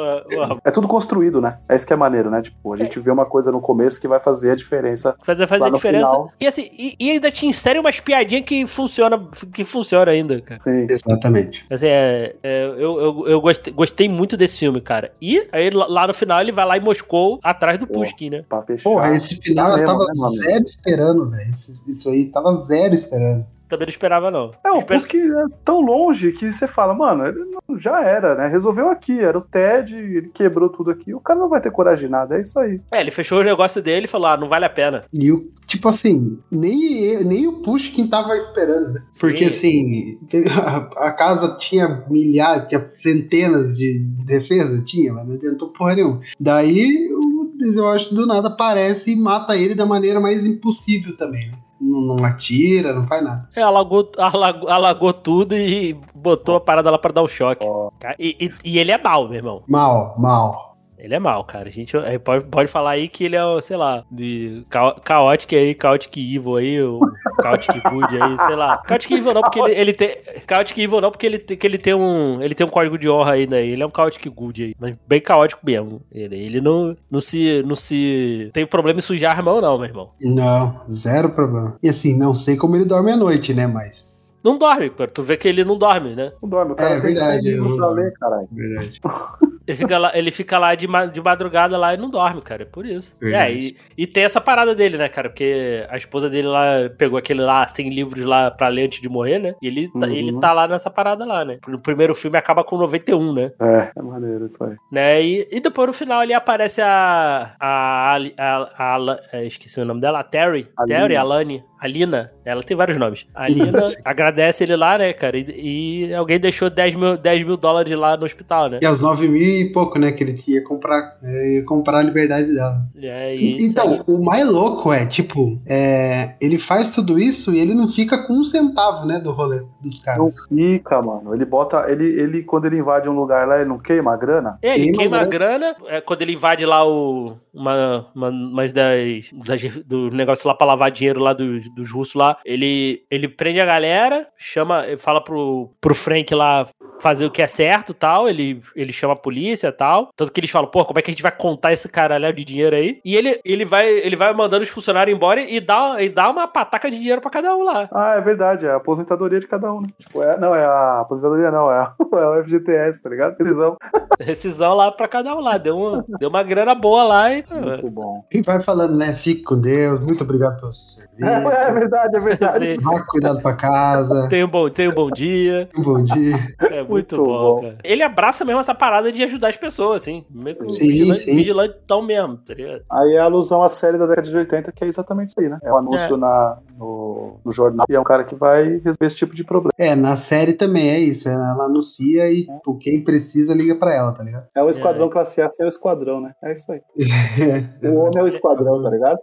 É tudo construído, né? É isso que é maneiro, né? Tipo, a gente vê uma coisa no começo que vai fazer a diferença. Fazer, fazer Lá a no diferença. final. E assim, e, e ainda te insere umas piadinhas que funciona, que funciona ainda, cara. Sim. Exatamente. Assim, é, é, eu, eu, eu gostei, gostei muito desse filme, cara. E aí lá- no final ele vai lá em Moscou atrás do Pô. Pushkin, né? Porra, esse final eu Mesmo, tava né, meu amigo? zero esperando, velho. Esse- Isso aí tava zero esperando. Também não esperava, não. É, o Esper- Pusk é tão longe que você fala, mano, ele não- já era, né? Resolveu aqui, era o Ted, ele quebrou tudo aqui. O cara não vai ter coragem de nada, é isso aí. É, ele fechou o negócio dele e falou: ah, não vale a pena. E o, tipo assim, nem, eu- nem o Pushkin tava esperando, né? Porque assim, a, a casa tinha milhares, tinha centenas de defesa, tinha, mas não adiantou porra nenhuma. Daí o Denzel Washington do nada aparece e mata ele da maneira mais impossível também, né? Não, não atira, não faz nada. É, alagou, alagou, alagou tudo e botou a parada lá pra dar um choque. Tá? E, e- e ele é mal, meu irmão. Mal, mal. Ele é mal, cara. A gente é, pode, pode falar aí que ele é, sei lá, de ca- Chaotic aí, Chaotic Evil aí, o Chaotic Good aí, sei lá. Chaotic Evil não, porque ele, ele tem. Chaotic Evil não, porque ele, que ele tem um. Ele tem um código de honra aí, né? Ele é um Chaotic Good aí. Mas bem caótico mesmo. Ele, ele não, não se. não se. tem problema em sujar a mão, não, meu irmão. Não, zero problema. E assim, não sei como ele dorme à noite, né? Mas. Não dorme, cara. Tu vê que ele não dorme, né? Não dorme, o cara É tem verdade, 100 livros eu- pra ler, caralho. Verdade. Ele fica lá, ele fica lá de, ma- de madrugada lá e não dorme, cara. É por isso. É, Verdade. e, e tem essa parada dele, né, cara? Porque a esposa dele lá pegou aquele lá 100 livros lá pra ler antes de morrer, né? E ele, tá- Uhum. ele tá lá nessa parada lá, né? No primeiro filme acaba com 91, né? É, é maneiro isso aí. né? E, e depois no final ali aparece a. A. Ali- a, a, Ala- é, esqueci o nome dela, a Terry. A Terry, Lina. a Lani. A Lina. Ela tem vários nomes. A Lina agradece ele lá, né, cara? E, e alguém deixou 10 mil, 10 mil dólares lá no hospital, né? E aos nove mil e pouco, né? Que ele ia comprar, é, ia comprar a liberdade dela. É, isso então, aí. o mais louco é, tipo, é, ele faz tudo isso e ele não fica com um centavo, né, do rolê dos Não caras. fica, mano. Ele bota. Ele, ele, quando ele invade um lugar lá, ele não queima a grana? É, ele Queima queima a grana. grana é, quando ele invade lá o. Uma, uma, umas das, das. do negócio lá pra lavar dinheiro lá dos, dos russos lá. Ele, ele prende a galera, chama. Fala pro, pro Frank lá fazer o que é certo e tal. Ele, ele chama a polícia e tal. Tanto que eles falam, pô, como é que a gente vai contar esse caralho de dinheiro aí? E ele, ele, vai, ele vai mandando os funcionários embora e dá, e dá uma pataca de dinheiro pra cada um lá. Ah, é verdade, é a aposentadoria de cada um, né? Tipo, é, não, é a aposentadoria não, é, a, é o FGTS, tá ligado? Decisão. Rescisão lá pra cada um lá. Deu uma, deu uma grana boa lá e. Muito bom. E vai falando, né? Fique com Deus, muito obrigado pelo seu É, é serviço. verdade, é verdade. Assim, Vá com cuidado pra casa. Tenha um bom, tenha um bom dia. Um bom dia. É muito, Muito bom, bom. cara. Ele abraça mesmo essa parada de ajudar as pessoas, assim. Meio que um Sim, vigilante, sim. vigilante tão mesmo, tá ligado? Aí é a alusão à série da década de 80, que é exatamente isso aí, né? É um anúncio É. Na, no, no jornal e é um cara que vai resolver esse tipo de problema. É, na série também é isso. Ela anuncia e tipo, quem precisa liga pra ela, tá ligado? É o esquadrão classe A sem o esquadrão, né? É isso aí. É, O homem é o esquadrão, tá ligado?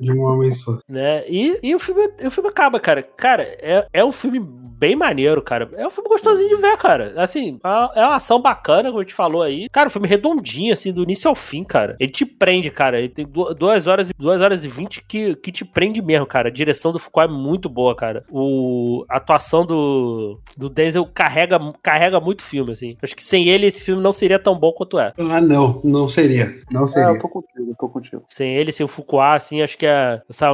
De um homem só. Né? E, e o, filme, o filme acaba, cara. Cara, é, é um filme bem maneiro, cara. É um filme gostosinho de ver, cara. Assim, é é uma ação bacana, como a gente falou aí. Cara, um filme redondinho, assim, do início ao fim, cara. Ele te prende, cara. Ele tem du- duas horas e duas horas e vinte que, que te prende mesmo, cara. A direção do Foucault é muito boa, cara. O, a atuação do, do Denzel carrega, carrega muito o filme, assim. Acho que sem ele esse filme não seria tão bom quanto é. Ah, não, não seria. Não É, seria. eu tô contigo, eu tô contigo. Sem ele, sem o Foucault, assim, acho que é essa,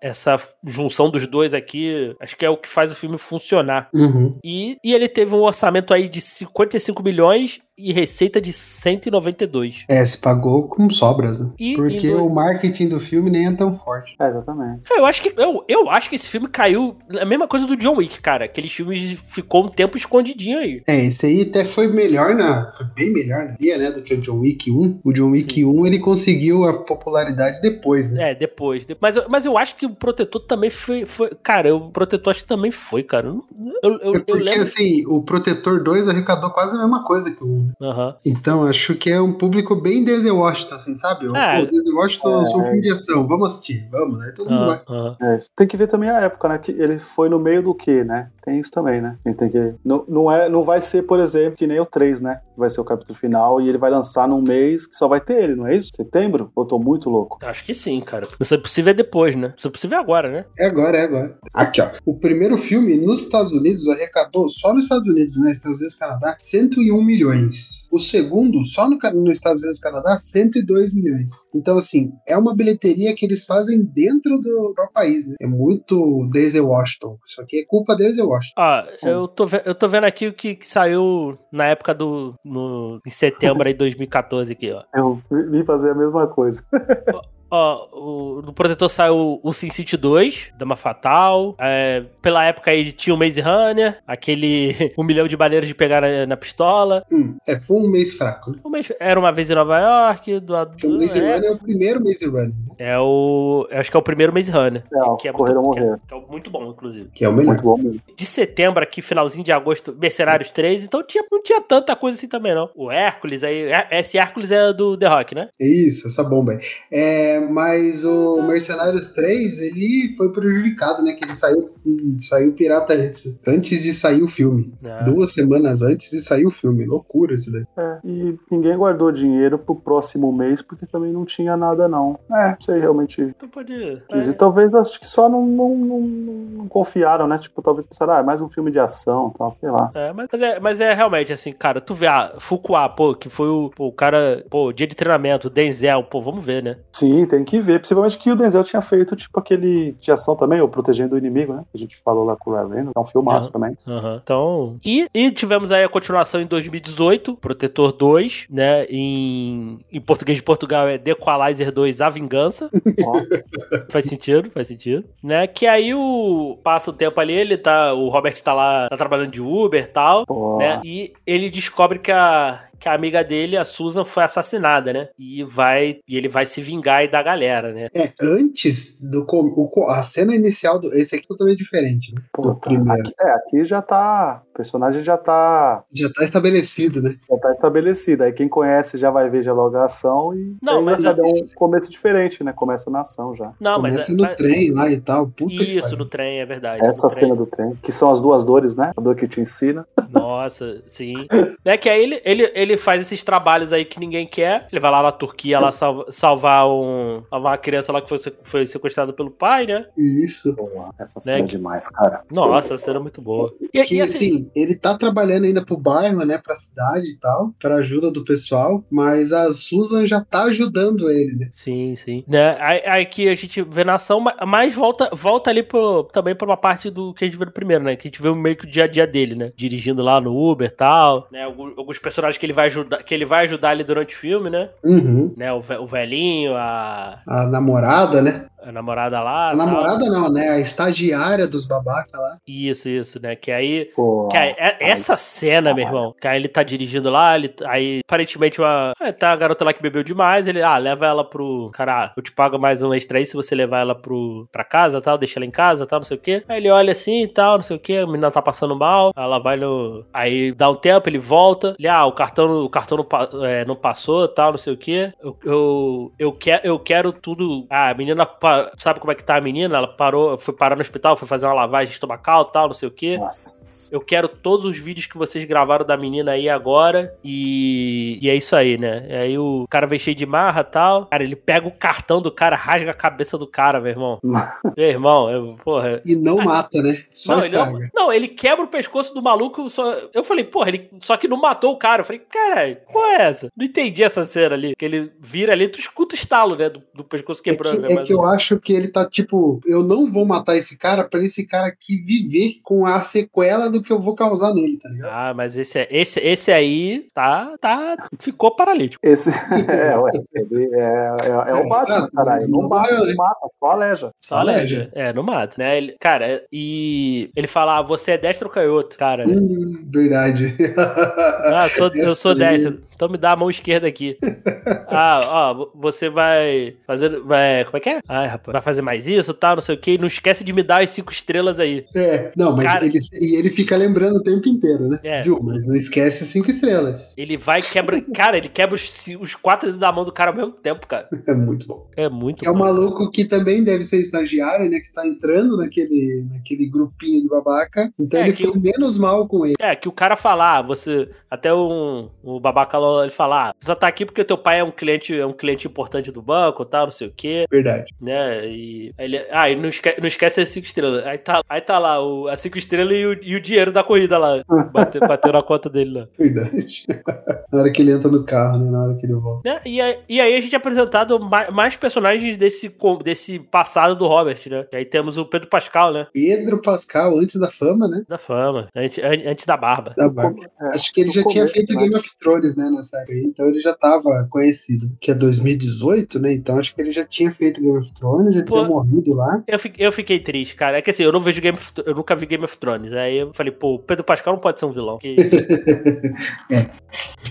essa junção dos dois aqui, acho que é o que faz o filme funcionar. Uhum. E, e ele teve um orçamento aí de 55 milhões e receita de 192. É, se pagou com sobras, né? E- Porque e no- o marketing do filme nem é tão forte. É, exatamente. Eu acho que eu, eu acho que esse filme caiu a mesma coisa do John Wick, cara. Aqueles filmes ficou um tempo escondidinho aí. É, esse aí até foi melhor na. Foi bem melhor na dia, né? Do que o John Wick 1. O John Wick 1 ele conseguiu a popularidade depois, né? É, depois. de- Mas, eu- mas eu acho que o Protetor também foi. foi cara, o Protetor acho que também foi, cara. Eu, eu, eu, É eu porque, lembro. assim, o Protetor 2 arrecadou quase a mesma coisa que o 1. né? Aham. Então, acho que é um público bem Denzel Washington, assim, sabe? O É. Pô, Denzel Washington lançou um filme de ação, vamos assistir, vamos, né? Todo mundo vai. aham. É. Tem que ver também a época, né? Que ele foi no meio do quê, né? Tem isso também, né? A gente tem que. Não, não, é, não vai ser, por exemplo, que nem o 3, né? Vai ser o capítulo final e ele vai lançar num mês que só vai ter ele, não é isso? Setembro? Ou eu tô muito louco? Acho que sim, cara. Isso é possível é depois, né? Isso é possível é agora, né? É agora, é agora. Aqui, ó. O primeiro filme nos Estados Unidos arrecadou, só nos Estados Unidos, né? Estados Unidos e Canadá, 101 milhões. O segundo, só no, nos Estados Unidos e Canadá, 102 milhões. Então, assim, é uma bilheteria que eles fazem dentro do próprio país, né? É muito Denzel Washington. Isso aqui é culpa Denzel Washington. Ó, eu tô, eu tô vendo aqui o que, que saiu na época do. No, em setembro aí de 2014 aqui, ó. Eu vim fazer a mesma coisa. Ó, o, do Protetor saiu o Sin City 2, Dama Fatal. é, pela época aí tinha o Maze Runner, aquele um milhão de maneiras de pegar na, na pistola. Hum, é, foi um mês fraco, né? O mês- Era uma vez em Nova York. Do, Porque o Maze é, Runner é o primeiro Maze Runner, né? é o. eu Acho que é o primeiro Maze Runner. É, que é Correr ou muito, que é- que é muito bom, inclusive. Que é o melhor. Muito bom mesmo. de setembro aqui, finalzinho de agosto, Mercenários 3, então tinha, não tinha tanta coisa assim também, não. O Hércules aí, é- esse Hércules é do The Rock, né? Isso, essa bomba aí. É, mas o Mercenários 3, ele foi prejudicado, né? Que ele saiu, saiu pirata antes, antes de sair o filme. É. Duas semanas antes de sair o filme. Loucura isso daí. É, e ninguém guardou dinheiro pro próximo mês porque também não tinha nada, não. É, não sei realmente. Tu pode. Quis. E É, talvez acho que só não, não, não, não confiaram, né? Tipo, talvez pensaram, ah, é mais um filme de ação tal, sei lá. é, mas, é, mas é realmente assim, cara, tu vê, ah, Fuqua, pô, que foi o, pô, o cara, pô, dia de treinamento, Denzel, pô, vamos ver, né? Sim, tem que ver. Possivelmente que o Denzel tinha feito, tipo, aquele de ação também, ou Protegendo o Inimigo, né? Que a gente falou lá com o Ryan. É um filmaço Aham. também. Aham. Então. E, e tivemos aí a continuação em 2018, Protetor 2, né? Em, em português de Portugal é The Equalizer 2 A Vingança. Ó, faz sentido, faz sentido. Né? Que aí o. Passa o tempo ali, ele tá. O Robert tá lá, tá trabalhando de Uber e tal. pô. né? E ele descobre que a, que a amiga dele, a Susan, foi assassinada, né? E vai e ele vai se vingar aí da galera, né? É, antes do. o a cena inicial do. Esse aqui é totalmente diferente, né? Pô, Do tá. primeiro. Aqui, é, aqui já tá. O personagem já tá, Já tá estabelecido, né? já tá estabelecido. Aí quem conhece já vai ver já logo a ação e. Não, aí mas já é- deu um começo diferente, né? Começa na ação já. Não, mas, Começa é- no mas- trem lá e tal. Puta Isso, no trem, é verdade. Essa no trem. cena do trem, que são as duas dores, né? A dor que te ensina. Nossa, sim. né, que aí ele, ele, ele faz esses trabalhos aí que ninguém quer. Ele vai lá na Turquia lá salva- salvar um, uma criança lá que foi, foi sequestrada pelo pai, né? Isso. Essa cena Né? é demais, cara. Nossa, a cena é muito boa. E, Que e assim, assim, ele tá trabalhando ainda pro bairro, né? Pra cidade e tal, pra ajuda do pessoal, mas a Susan já tá ajudando ele, né? Sim, sim. Né? Aí, aí que a gente vê na ação, ma- mas volta, volta ali pro, também pra uma parte do que a gente viu no primeiro, né? Que a gente vê meio que o dia a dia dele, né? Dirigindo lá no Uber e tal, né? Alguns, alguns personagens que ele vai ajudar, que ele vai ajudar ali durante o filme, né? Uhum. né? O, o velhinho, a, A namorada, né? A namorada lá. A tal. namorada não, né? A estagiária dos babaca lá. Isso, isso, né? Que aí. Pô, Que aí, é- essa cena, meu irmão, que aí ele tá dirigindo lá, ele, aí aparentemente uma. é, tá a garota lá que bebeu demais, ele, ah, leva ela pro. Cara, ah, eu te pago mais um extra aí se você levar ela pro, pra casa tal, deixa ela em casa tal, não sei o quê. Aí ele olha assim e tal, não sei o quê, a menina tá passando mal, ela vai no. Aí dá um tempo, ele volta, ele, ah, o cartão, o cartão não, é, não passou tal, não sei o quê. Eu, eu, eu, quer, eu quero tudo. Ah, a menina, sabe como é que tá a menina? Ela parou, foi parar no hospital, foi fazer uma lavagem estomacal tal, não sei o quê. Nossa. Eu quero todos os vídeos que vocês gravaram da menina aí agora. E, e é isso aí, né? E aí o cara vem cheio de marra e tal. Cara, ele pega o cartão do cara, rasga a cabeça do cara, meu irmão. meu irmão, eu, porra. E não mata, né? Só Não ele, não, não, ele quebra o pescoço do maluco. Só, eu falei, porra, ele só que não matou o cara. Eu falei, caralho, porra é essa? Não entendi essa cena ali. Que ele vira ali, tu escuta o estalo, né? Do, do pescoço É quebrando. que, né? é que eu acho que ele tá tipo, eu não vou matar esse cara pra esse cara aqui viver com a sequela do que eu vou causar nele, tá ligado? Ah, mas esse, é- esse, esse aí tá, tá. Ficou paralítico. Esse. é, ué, ele é, é, é o Batman, exato, caralho. Não não mata, né? não mata, só aleja. Só aleja. É, não mata, né? Ele- cara, e ele fala, ah, você é destro ou canhoto? Cara, Hum, verdade. ah, sou- eu sou Essa aí. destro. Então me dá a mão esquerda aqui. ah, ó, você vai fazer. Vai, como é que é? Ai, rapaz, vai fazer mais isso, tal, não sei o que. Não esquece de me dar as cinco estrelas aí. É, não, mas Cara- ele, e ele fica lembrando o tempo inteiro, né? É. Viu? Mas não esquece as cinco estrelas. Ele vai quebra. Cara, ele quebra os, os quatro dedos da mão do cara ao mesmo tempo, cara. É muito bom. É muito Que é um bom. maluco que também deve ser estagiário, né? Que tá entrando naquele, naquele grupinho de babaca. Então É, ele que foi menos mal com ele. É, que o cara fala, ah, você. Até um, o babaca lá, ele fala, ah, você só tá aqui porque teu pai é um cliente, é um cliente importante do banco, tal, não sei o quê, Verdade. né? E aí ele, ah, e não, esque, não esquece as cinco estrelas. Aí tá, aí tá lá, o, as cinco estrelas e o, e o dinheiro da corrida lá. Bateu, bateu na conta dele lá. Verdade. na hora que ele entra no carro, né? Na hora que ele volta. Né? E, aí, e aí a gente é apresentado mais, mais personagens desse, desse passado do Robert, né? E aí temos o Pedro Pascal, né? Pedro Pascal, antes da fama, né? Da fama, antes, an- antes da barba. Da barba. É, Acho que ele já tinha feito né? Game of Thrones, né, época aí, então ele já tava conhecido. Que é 2018, né? Então acho que ele já tinha feito Game of Thrones, já Pô. tinha morrido lá. Eu, fi- eu fiquei triste, cara. É que assim, eu não vejo Game of, eu nunca vi Game of Thrones. Aí eu falei, pô, o Pedro Pascal não pode ser um vilão. Que-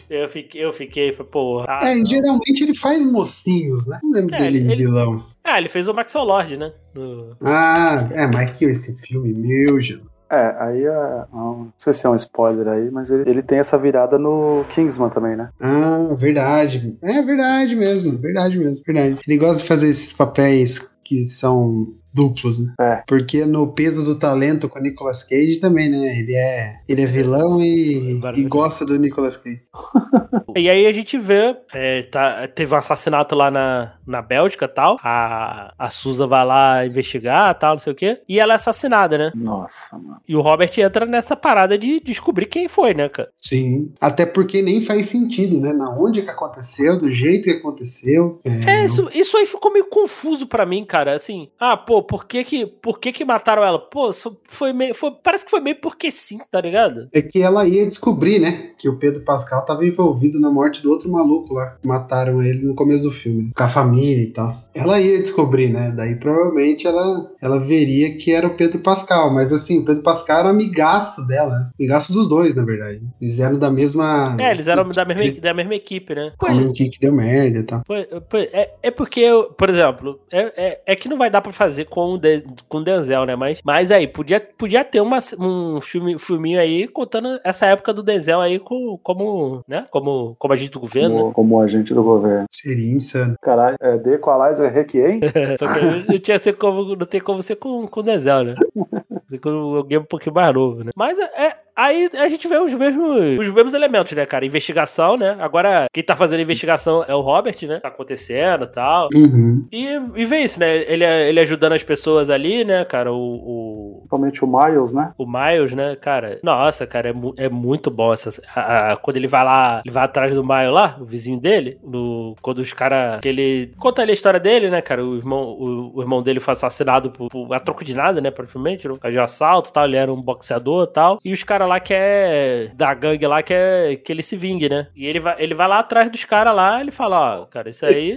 Eu fiquei, eu fiquei, pô. ah, é, não. geralmente ele faz mocinhos, né? Não lembro É, dele ele- vilão. Ah, ele fez o Maxwell Lord, né? No- Ah, é, mas que esse filme, meu Jesus. É, aí é. Não sei se é um spoiler aí, mas ele, ele tem essa virada no Kingsman também, né? Ah, verdade. É verdade mesmo, verdade mesmo, verdade. Ele gosta de fazer esses papéis que são duplos, né? É. Porque no peso do talento com o Nicolas Cage também, né? Ele é, ele é vilão e, e gosta do Nicolas Cage. E aí a gente vê, é, tá, teve um assassinato lá na, na Bélgica e tal. A, a Susan vai lá investigar tal, não sei o quê. E ela é assassinada, né? Nossa, mano. E o Robert entra nessa parada de descobrir quem foi, né, cara? Sim. Até porque nem faz sentido, né? Na onde que aconteceu, do jeito que aconteceu. É, isso, isso aí ficou meio confuso pra mim, cara. Assim, ah, pô, por que que, por que, que mataram ela? Pô, foi meio. Foi, parece que foi meio porque sim, tá ligado? É que ela ia descobrir, né? Que o Pedro Pascal tava envolvido na morte do outro maluco lá. Mataram ele no começo do filme. Com a família e tal. Ela ia descobrir, né? Daí provavelmente ela, ela veria que era o Pedro Pascal. Mas assim, o Pedro Pascal era amigaço dela. né? Amigaço dos dois, na verdade. Eles eram da mesma. É, eles eram da mesma, da mesma equipe, né? O mesmo que deu merda e tal. Foi- foi- é, é porque, eu- por exemplo, é, é, é que não vai dar pra fazer com o, De- com o Denzel, né? Mas, mas aí, podia, podia ter uma, um filme, filminho aí contando essa época do Denzel aí com, como, né? Como, como agente do governo, né? Como, como agente do governo. Seria insano. Caralho, é The Equalizer Requiem? Só que não, tinha ser como, não tem como ser com, com o Denzel, né? Com alguém um pouquinho mais novo, né? Mas é, é- aí a gente vê os mesmos, os mesmos elementos, né, cara? Investigação, né? Agora, quem tá fazendo a investigação é o Robert, né? Tá acontecendo e tal. Uhum. E, e vê isso, né? Ele, ele ajudando as pessoas ali, né, cara? O, o, Principalmente o Miles, né? o Miles, né, cara? Nossa, cara, é, mu- é muito bom essa. a- a- quando ele vai lá, ele vai atrás do Miles lá, o vizinho dele, no, quando os caras. que ele conta ali a história dele, né, cara? O irmão, o, o irmão dele foi assassinado por, por- a troco de nada, né, praticamente, no caso de assalto e tal. Ele era um boxeador e tal. E os caras lá quer. da gangue lá quer que ele se vingue, né? E ele vai, ele vai lá atrás dos caras lá, ele fala, ó, cara, isso aí.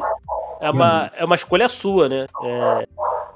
É uma, é uma escolha sua, né? É,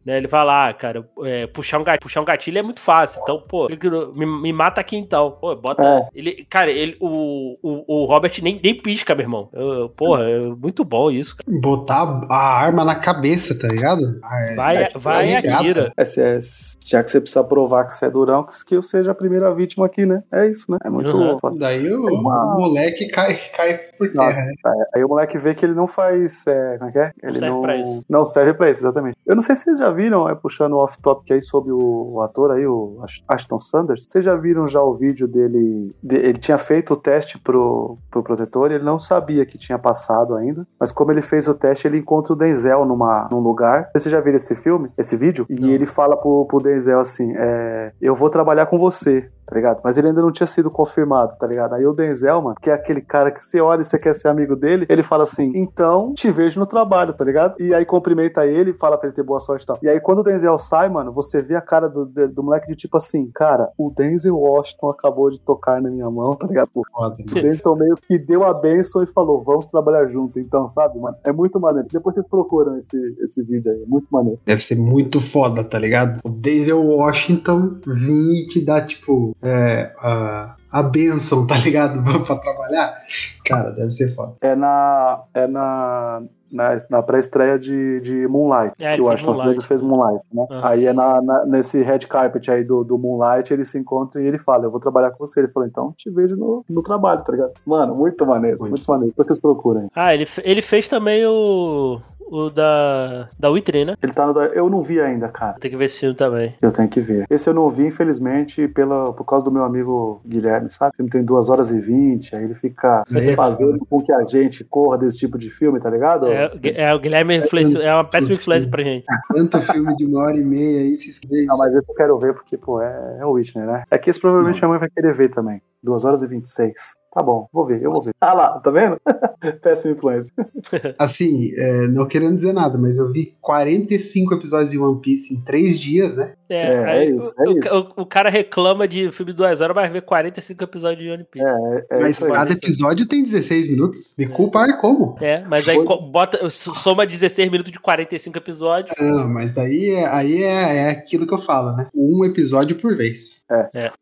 né, ele vai lá, cara, é, puxar, um gatilho, puxar um gatilho é muito fácil. Então, pô, me, me mata aqui então. Pô, bota. É. Ele, cara, ele, o, o, o Robert nem, nem pisca, meu irmão. Eu- porra, é muito bom isso, cara. Botar a arma na cabeça, tá ligado? Ah, é- Vai, é, vai e atira. É, é- já que você precisa provar que você é durão, que eu seja a primeira vítima aqui, né? É isso, né? É muito Uhum. foda. Daí o, Uma- o moleque cai, cai por terra. Nossa, né? é, aí o moleque vê que ele não faz. É, como é que é? Ele serve não, pra isso. não serve pra isso, exatamente. Eu não sei se vocês já viram, é, puxando o off-topic aí sobre o, ator aí, o Ash- Ashton Sanders. Vocês já viram já o vídeo dele? de- ele tinha feito o teste pro, pro protetor ele não sabia que tinha passado ainda. Mas como ele fez o teste, ele encontra o Denzel numa, num lugar. Vocês já viram esse filme, esse vídeo? E Não. ele fala pro, pro Denzel assim: é, Eu vou trabalhar com você tá ligado? Mas ele ainda não tinha sido confirmado, tá ligado? Aí o Denzel, mano, que é aquele cara que você olha e você quer ser amigo dele, ele fala assim: então te vejo no trabalho, tá ligado? E aí cumprimenta ele, fala pra ele ter boa sorte e tal. E aí quando o Denzel sai, mano, você vê a cara do, do, do moleque de tipo assim: cara, o Denzel Washington acabou de tocar na minha mão, tá ligado? Pô, o Denzel meio que deu a benção e falou: vamos trabalhar junto, então, sabe, mano? É muito maneiro. Depois vocês procuram esse, esse vídeo aí, é muito maneiro. Deve ser muito foda, tá ligado? O Denzel Washington vir e te dar, tipo, é, a, a benção, tá ligado? pra trabalhar. Cara, deve ser foda. É na. É na. Na, na pré-estreia de, de Moonlight, É, ele que o Ashton Moonlight. Fez Moonlight, né? Aham. Aí é na, na- nesse red carpet aí do, do Moonlight, eles se encontram e ele fala, eu vou trabalhar com você. Ele falou, então te vejo no, no trabalho, tá ligado? Mano, muito maneiro, muito, Muito. maneiro. Vocês procurem. Ah, ele, ele fez também o. O da. Da Witney, né? Ele tá no... Eu não vi ainda, cara. Tem que ver esse filme também. Eu tenho que ver. Esse eu não vi, infelizmente, pela, por causa do meu amigo Guilherme, sabe? O filme tem 2 horas e 20, aí ele fica É, fazendo com que a gente corra desse tipo de filme, tá ligado? É, é, o Guilherme influenciou- é uma péssima influência pra gente. Tanto filme de uma hora e meia aí, se escreve. Não, mas esse eu quero ver porque, pô, é, é o Whitney, né? É que esse provavelmente minha mãe vai querer ver também. 2 horas e 26. Tá bom, vou ver, eu vou ver. Ah lá, tá vendo? Péssima influência. Assim, é, não querendo dizer nada, mas eu vi 45 episódios de One Piece em 3 dias, né? É, É, aí é isso, o, é o- isso. o- o cara reclama de filme de duas horas, mas vê 45 episódios de One Piece. É, é mas cada episódio tem 16 minutos. Me culpar como? É, mas aí Foi- bota, soma 16 minutos de 45 episódios. Ah, mas daí é, aí é, é aquilo que eu falo, né? Um episódio por vez.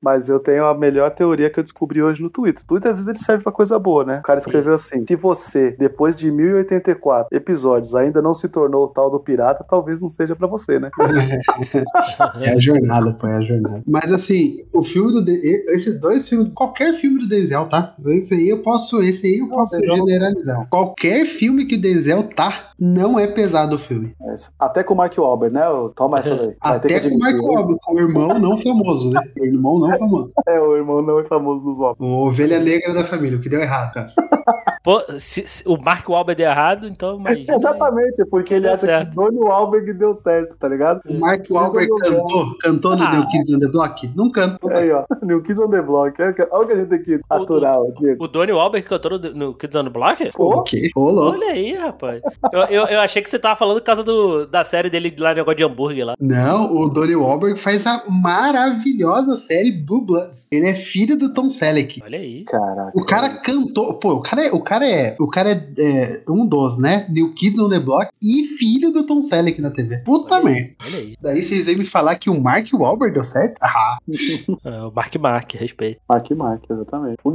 Mas eu tenho a melhor teoria que eu descobri hoje no Twitter. O Twitter às vezes ele serve pra coisa boa, né? O cara escreveu assim: se você, depois de 1084 episódios, ainda não se tornou o tal do pirata, talvez não seja pra você, né? É a jornada, pô, é a jornada. Mas assim, o filme do. De- Esses dois filmes, qualquer filme do Denzel, tá? Esse aí eu posso, esse aí eu posso não- generalizar. Qualquer filme que o Denzel tá, não é pesado o filme. É. Até com o Mark Wahlberg, né? Toma essa daí. Até com o admitir. Wahlberg, com o irmão não famoso, né? O irmão não famoso. É, o irmão não é famoso dos Wahlberg. O ovelha negra da família, o que deu errado, cara. Pô, se, se o Mark Wahlberg deu errado, então imagina. Exatamente, porque ele acha certo. que Donnie Wahlberg deu certo, tá ligado? O Mark Wahlberg é cantou, cantou no Ah. New Kids on the Block? Não canta. não tá. Aí, ó. New Kids on the Block. Olha o que a gente tem que aturar aqui. O Donnie Wahlberg cantou no, no Kids on the Block? O quê? Louco. Olha aí, rapaz. Eu, eu, eu achei que você tava falando por causa do, da série dele lá, negócio de hambúrguer lá. Não, o Donnie Wahlberg faz a maravilhosa série Blue Bloods. Ele é filho do Tom Selleck. Olha aí. Caraca. O cara cantou, pô, o cara é, o cara é, o cara é, é um dos, né? New Kids on the Block e filho do Tom Selleck na TV. Puta merda. Olha aí. Daí vocês vêm me falar que o Mark Wahlberg deu certo? Ah, É, o Mark Mark, respeito. Mark Mark, exatamente. O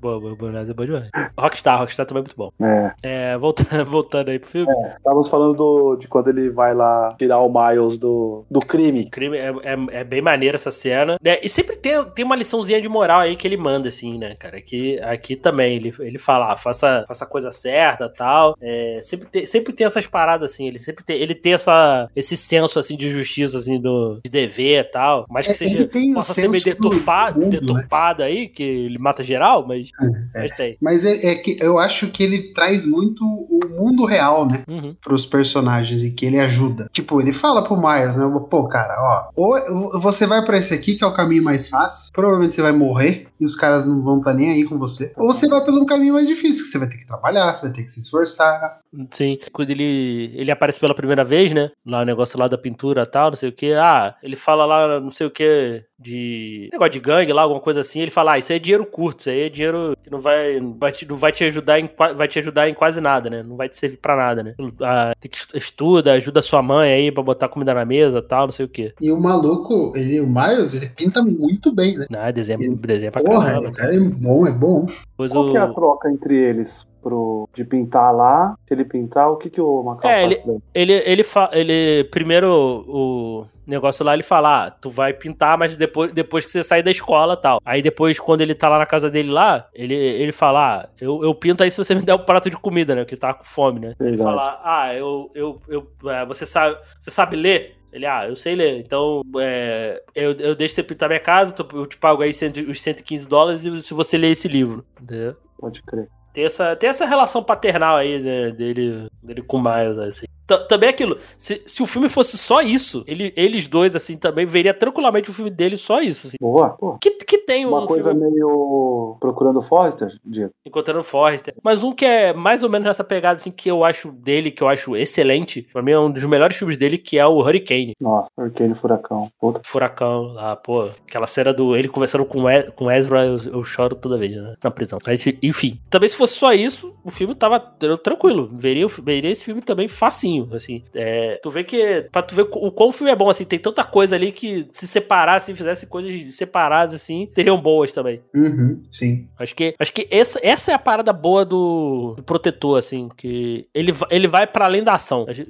boa, boa, boa, é bom demais. Rockstar, Rockstar também é muito bom. É. É, voltando, voltando aí pro filme. Estávamos falando do, de quando ele vai lá tirar o Miles do, do crime. crime é, é, é bem maneira essa cena. né? E sempre tem, tem uma liçãozinha de moral aí que ele manda, assim, né, cara? Aqui, aqui também, ele, ele fala, ah, faça, faça a coisa certa tal. É, sempre, tem, sempre tem essas paradas, assim, ele sempre tem, ele tem essa, esse senso, assim, de justiça, assim, do, de dever e tal. Mais que É, seja, ele possa ser meio do deturpado, mundo, né? deturpado aí, que ele mata geral, mas, É. mas tem. Mas é, é que eu acho que ele traz muito o mundo real, né? Uhum. Pros personagens e que ele ajuda. Tipo, ele fala pro Miles, né? Pô, cara, ó. Ou você vai pra esse aqui, que é o caminho mais fácil. Provavelmente você vai morrer e os caras não vão estar nem aí com você. Ou você vai pelo caminho mais difícil, que você vai ter que trabalhar, você vai ter que se esforçar. Sim, quando ele, ele aparece pela primeira vez, né? Lá o negócio lá da pintura e tal, não sei o que. Ah, ele fala lá, não sei o que, de. negócio de gangue lá, alguma coisa assim. Ele fala, ah, isso aí é dinheiro curto, isso aí é dinheiro que não vai, não vai, te, não vai te ajudar em vai te ajudar em quase nada, né? Não vai te servir pra nada, né? Ah, tem que estu- estuda, ajuda sua mãe aí pra botar comida na mesa tal, não sei o que. E o maluco, ele, o Miles, ele pinta muito bem, né? Ah, desenho, Ele- desenho pra Porra, caramba. o cara é bom, é bom. Depois Qual o... que é a troca entre eles? Pro, de pintar lá, se ele pintar, o que, que o Macau É, faz ele- ele? Ele, ele, fa... ele primeiro o negócio lá, ele fala, ah, tu vai pintar, mas depois, depois que você sair da escola e tal. Aí depois, quando ele tá lá na casa dele lá, ele, ele fala, ah, eu, eu pinto aí se você me der um prato de comida, né? Porque ele tá com fome, né? Ele Verdade. fala, ah, eu, eu, eu, é, você sabe, você sabe ler? Ele, ah, eu sei ler, então é, eu, eu deixo você pintar minha casa, eu te pago aí cento- os 115 dólares se você ler esse livro, entendeu? Pode crer. Tem essa, tem essa relação paternal aí, né, dele, dele com o Miles, assim. Também é aquilo, se, se o filme fosse só isso, ele, eles dois, assim, também veria tranquilamente o filme dele só isso, assim. Boa. Que, que tem um Uma coisa filme meio procurando Forrester, Diego. encontrando o Forrester, mas um que é mais ou menos nessa pegada, assim, que eu acho dele, que eu acho excelente, pra mim é um dos melhores filmes dele, que é o Hurricane. Nossa, Hurricane Furacão. Puta. Furacão lá, pô, aquela cena do ele conversando com, E- com Ezra, eu, eu choro toda vez, né, na prisão. Mas, enfim, também se fosse só isso, o filme tava tran- tranquilo, veria, veria esse filme também facinho, assim. É, tu vê que, pra tu ver o quão o filme é bom, assim, tem tanta coisa ali que se separassem, fizesse coisas separadas, assim, seriam boas também. Uhum, sim. Acho que, acho que essa, essa é a parada boa do, do protetor, assim, que ele, ele vai pra além da ação. Se,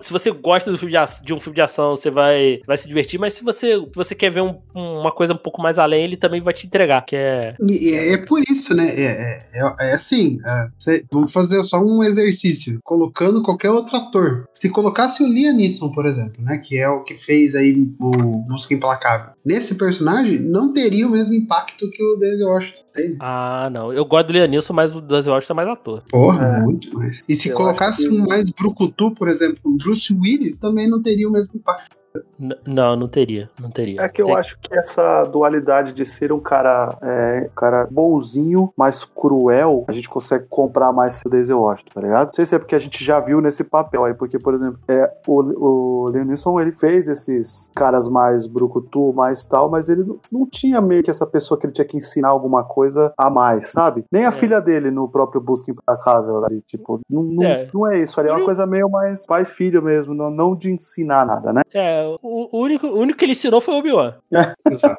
se você gosta do filme de, de um filme de ação, você vai, vai se divertir, mas se você, se você quer ver um- uma coisa um pouco mais além, ele também vai te entregar, que é... É, é por isso, né? É, é, é- é assim, é, cê- vamos fazer só um exercício, colocando qualquer outro ator. Se colocasse o Liam Neeson, por exemplo, né? Que é o que fez aí o Busca Implacável. Nesse personagem, não teria o mesmo impacto que o Denzel Washington tem. Ah, não, eu gosto do Lianilson, mas o Denzel Washington é mais ator. Porra, É. muito mais. E se Eu colocasse que- um mais brucutu, por exemplo, um Bruce Willis, também não teria o mesmo impacto. N- não, não teria, não teria. É que eu Tem- acho que essa dualidade de ser um cara, é, um cara bonzinho, mas cruel, a gente consegue comprar mais o Denzel Washington, tá ligado? Não sei se é porque a gente já viu nesse papel aí, porque, por exemplo, é, o, o Liam Neeson, ele fez esses caras mais brucutu, mais tal, mas ele não, não tinha meio que essa pessoa que ele tinha que ensinar alguma coisa a mais, sabe? Nem a É. filha dele no próprio Busca Implacável ali, tipo, não, não, É. não é isso ali, é uma coisa meio mais pai e filho mesmo, não, não de ensinar nada, né? É, o, único, o único que ele ensinou foi o Obi-Wan. Exato.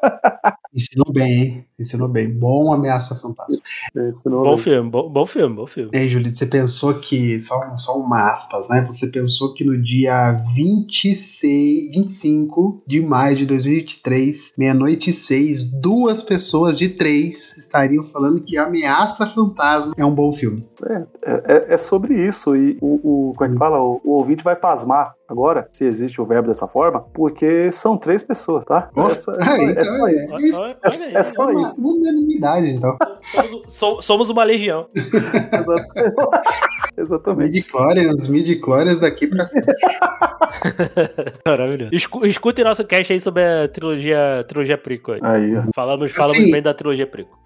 Ensinou bem, hein? Ensinou bem. Bom Ameaça não Bom filme, bom, bom filme, bom filme. E aí, Julito, você pensou que, só, um- só uma aspas, né? Você pensou que no dia 26, 25 de maio de 2023, meia-noite e seis, duas pessoas de três estariam falando que Ameaça Fantasma é um bom filme. É, é- é sobre isso. E o, o- como é que fala? O, o ouvinte vai pasmar agora, se existe o verbo dessa forma, porque são três pessoas, tá? Essa- é, só- é só isso. Olha, isso. olha aí, É só uma isso. unanimidade, então. somos, so- somos uma legião. Exatamente. Midi-chlorians, midi-chlorians daqui pra cima. Maravilhoso. Escu- escutem nosso cast aí sobre a trilogia, trilogia Prico. aí. Aí, ó. Falamos, falamos Assim, bem da trilogia Prico.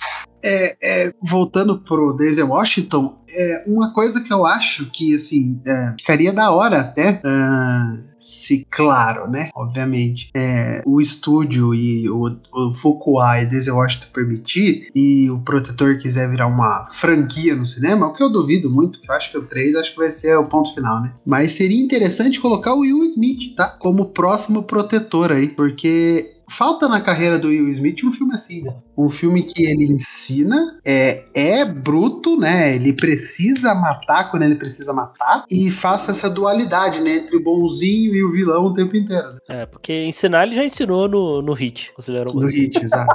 É, é, voltando pro Daisy Washington, é uma coisa que eu acho que, assim, é, ficaria da hora até, ah, se claro, né, obviamente, é, o estúdio e o, o Fuqua e Daisy Washington permitir, e o Protetor quiser virar uma franquia no cinema, o que eu duvido muito, que eu acho que o 3 acho que vai ser o ponto final, né, mas seria interessante colocar o Will Smith, tá, como próximo Protetor aí, porque... Falta na carreira do Will Smith um filme assim, né? Um filme que ele ensina, é, é bruto, né? Ele precisa matar quando ele precisa matar, e faça essa dualidade, né? Entre o bonzinho e o vilão o tempo inteiro. Né? É, porque ensinar ele já ensinou no, no Hit. Considerou No hit, exato.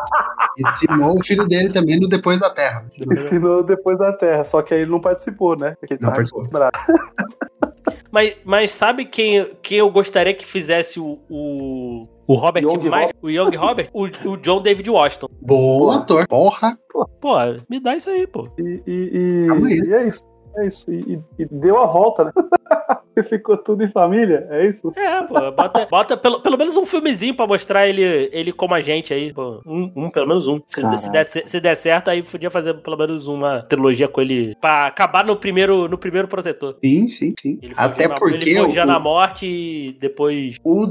Ensinou o filho dele também no Depois da Terra. Ensinou. Ensinou depois da Terra, só que aí ele não participou, né? Porque ele Não participou. Mas, mas sabe quem, quem eu gostaria que fizesse o. o... O Robert Young mais, o Young Robert, o, o John David Washington. Bom Porra. ator. Porra. Pô, me dá isso aí, pô. E, e, e- e é isso. É isso. E, e- e deu a volta, né? E ficou tudo em família, é isso? É, pô, bota, bota pelo, pelo menos um filmezinho pra mostrar ele, ele como a gente aí, pô. Um, um, pelo menos um. Se, se, der, ce- se der certo, aí podia fazer pelo menos uma trilogia com ele pra acabar no primeiro, no primeiro protetor. Sim, sim, sim. Ele Até forjando a- porque ele forjando o, a morte e depois. o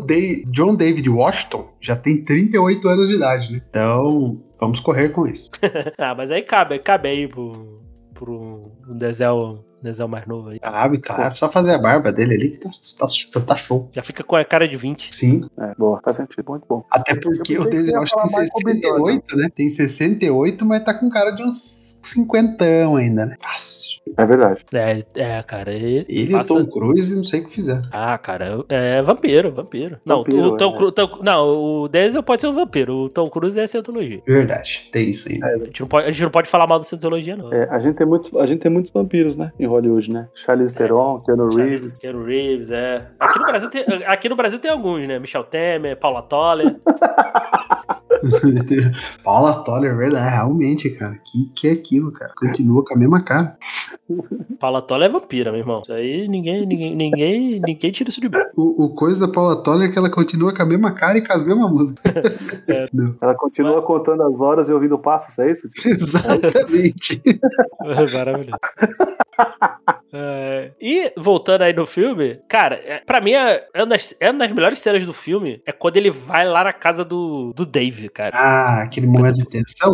John David Washington já tem 38 anos de idade, né? Então, vamos correr com isso. Ah, mas aí cabe, cabe aí pro, pro Denzel, Denzel mais novo aí. Sabe, claro. Só fazer a barba dele ali que tá, tá, tá show. Já fica com a cara de 20. Sim. É, boa, faz sentido, muito bom. Até porque Eu o que Denzel Washington falar tem Michael B. Jordan. 68, né? Tem 68, mas tá com cara de uns 50 ainda, né? Fácil. É verdade. É, é cara. Ele, Ele e o passa- Tom Cruise, não sei o que fizeram. Ah, cara, é vampiro, vampiro. Não, Vampiro, o Tom é. Cruise. Tom- não, o Denzel pode ser um vampiro. O Tom Cruise é cientologia. Verdade, tem isso ainda. A gente não pode, a gente não pode falar mal da cientologia, não. É, a, gente tem muitos, a gente tem muitos vampiros, né? Em Hollywood, né? Charlize Theron, Keanu Reeves. Keanu Reeves, é. Aqui no, Brasil tem, aqui no Brasil tem alguns, né? Michel Temer, Paula Toller. Paula Toller, verdade, realmente, cara. Que que é aquilo, cara? Continua com a mesma cara. Paula Toller é vampira, meu irmão. Isso aí ninguém, ninguém, ninguém, ninguém tira isso de mim. O, o coisa da Paula Toller é que ela continua com a mesma cara e com as mesmas músicas. Não, Ela continua contando as horas e ouvindo passos, é isso? exatamente. Maravilhoso. É, e voltando aí no filme, cara, é, pra mim é, é, uma das, é uma das melhores cenas do filme é quando ele vai lá na casa do, do Dave, cara. Ah, aquele momento de tensão?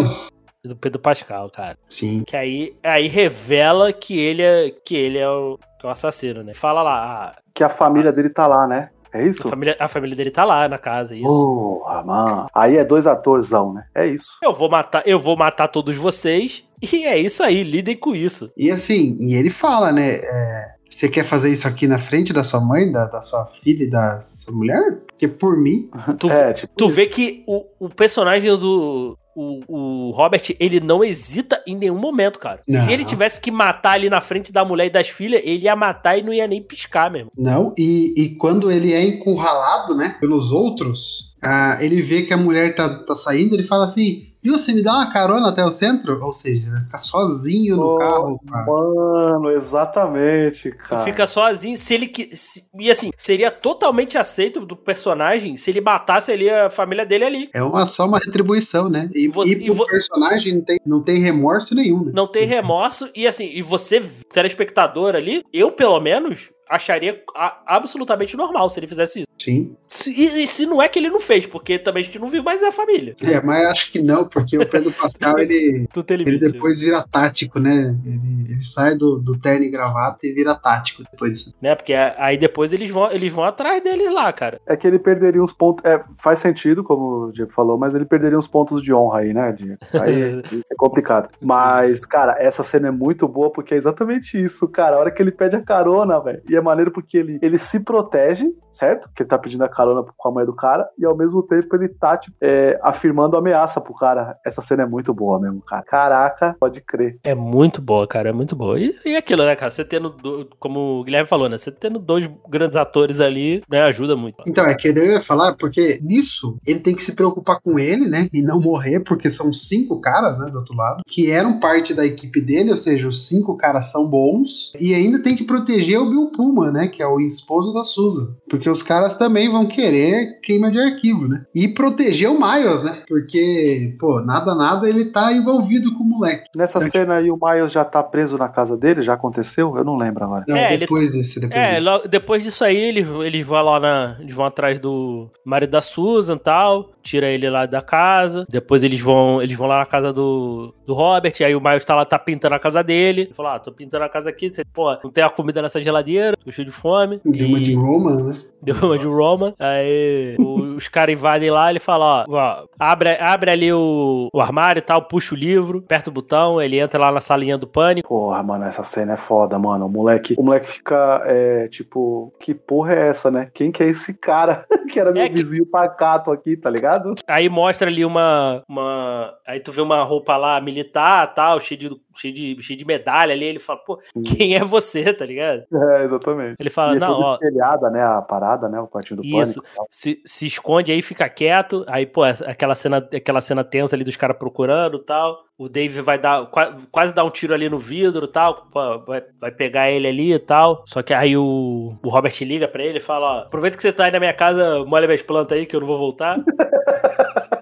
Do Pedro Pascal, cara. Sim. Que aí, aí revela que ele é, que ele é o, que é o assassino, né? Fala lá, ah, Que a família dele tá lá, né? É a, isso? família, a família dele tá lá na casa, isso. Porra, mano. Aí é dois atorzão, né? É isso. Eu vou matar, eu vou matar todos vocês. E é isso aí, lidem com isso. E assim, e ele fala, né? é, Você quer fazer isso aqui na frente da sua mãe, da, da sua filha e da sua mulher? Porque por mim, Tu, É, tipo. tu vê que o, o personagem do. O, o Robert, ele não hesita em nenhum momento, cara. Não. Se ele tivesse que matar ali na frente da mulher e das filhas, ele ia matar e não ia nem piscar mesmo. não. E, e quando ele é encurralado, né, pelos outros, ah, ele vê que a mulher tá, tá saindo, ele fala assim: Viu, você me dá uma carona até o centro? Ou seja, vai ficar sozinho no Oh, carro. cara. Mano, exatamente, cara. Fica sozinho. Se ele que. se- e assim, seria totalmente aceito do personagem se ele matasse ali a família dele ali. É uma, só uma retribuição, né? E, Vo- e e vo- personagem não tem, não tem remorso nenhum, né? Não tem remorso. E assim, e você, telespectador ali, eu pelo menos. Acharia absolutamente normal se ele fizesse isso. Sim. Se- E, e se não é que ele não fez, porque também a gente não viu mais a família. É, mas acho que não, porque o Pedro Pascal, ele, tem ele limite. depois vira tático, né? Ele, ele sai do, do terno e gravata e vira tático depois disso. Né? Porque aí depois eles vão, eles vão atrás dele lá, cara. É que ele perderia uns pontos. É, faz sentido, como o Diego falou, mas ele perderia uns pontos de honra aí, né, Diego? Aí isso é complicado. Mas, cara, essa cena é muito boa porque é exatamente isso, cara. A hora que ele pede a carona, velho. E é maneiro porque ele, ele se protege, certo? Porque ele tá pedindo a carona com a mãe do cara. E ao mesmo tempo ele tá, tipo, é, afirmando ameaça pro cara. Essa cena é muito boa mesmo, cara. Caraca, pode crer. É muito boa, cara, é muito boa. E, e aquilo, né, cara? Você tendo, do- como o Guilherme falou, né? Você tendo dois grandes atores ali, né, ajuda muito. Então, é que eu ia falar, porque nisso ele tem que se preocupar com ele, né? E não morrer, porque são cinco caras, né, do outro lado, que eram parte da equipe dele, ou seja, os cinco caras são bons. E ainda tem que proteger o Bill Pullman, né? Que é o esposo da Susan. Porque os caras também vão querer queima de arquivo, né? E proteger o Miles, né? Porque, pô, nada, nada, ele tá envolvido com o moleque. Nessa Eu- cena aí, o Miles já tá preso na casa dele? Já aconteceu? Eu não lembro agora. Não, É, ele- depois desse, depois É, logo- depois disso aí, eles, eles vão lá na. Eles vão atrás do marido da Susan e tal. Tira ele lá da casa. Depois eles vão. Eles vão lá na casa do, do Robert. Aí o Miles tá lá, tá pintando a casa dele. Ele falou: Ah, tô pintando a casa aqui. Você, pô, não tem a comida nessa geladeira, tô cheio de fome. Deu uma E- de Roman, né? Deu uma de Roma. Aí o- os caras invadem lá, ele fala, ó, ó, abre, abre ali o, o armário e tal, puxa o livro, aperta o botão, ele entra lá na salinha do pânico. Porra, mano, essa cena é foda, mano. O moleque, o moleque fica, é, tipo, que porra é essa, né? Quem que é esse cara que era meu É que- vizinho pacato aqui, tá ligado? Aí mostra ali uma, uma. Aí tu vê uma roupa lá militar tal, cheio de, cheio de, cheio de medalha ali. Ele fala, pô, quem é você, tá ligado? É, exatamente. Ele fala, e é não, toda ó, espelhada, né, a parada, né, o quartinho do Isso. pânico. se, se esconde aí, fica quieto. Aí, pô, aquela cena, aquela cena tensa ali dos caras procurando e tal. O Dave vai dar, qua- quase dar um tiro ali no vidro e tal. pô, vai, vai pegar ele ali e tal. Só que aí o, o Robert liga pra ele e fala: Ó, aproveita que você tá aí na minha casa, molha minhas plantas aí que eu não vou voltar.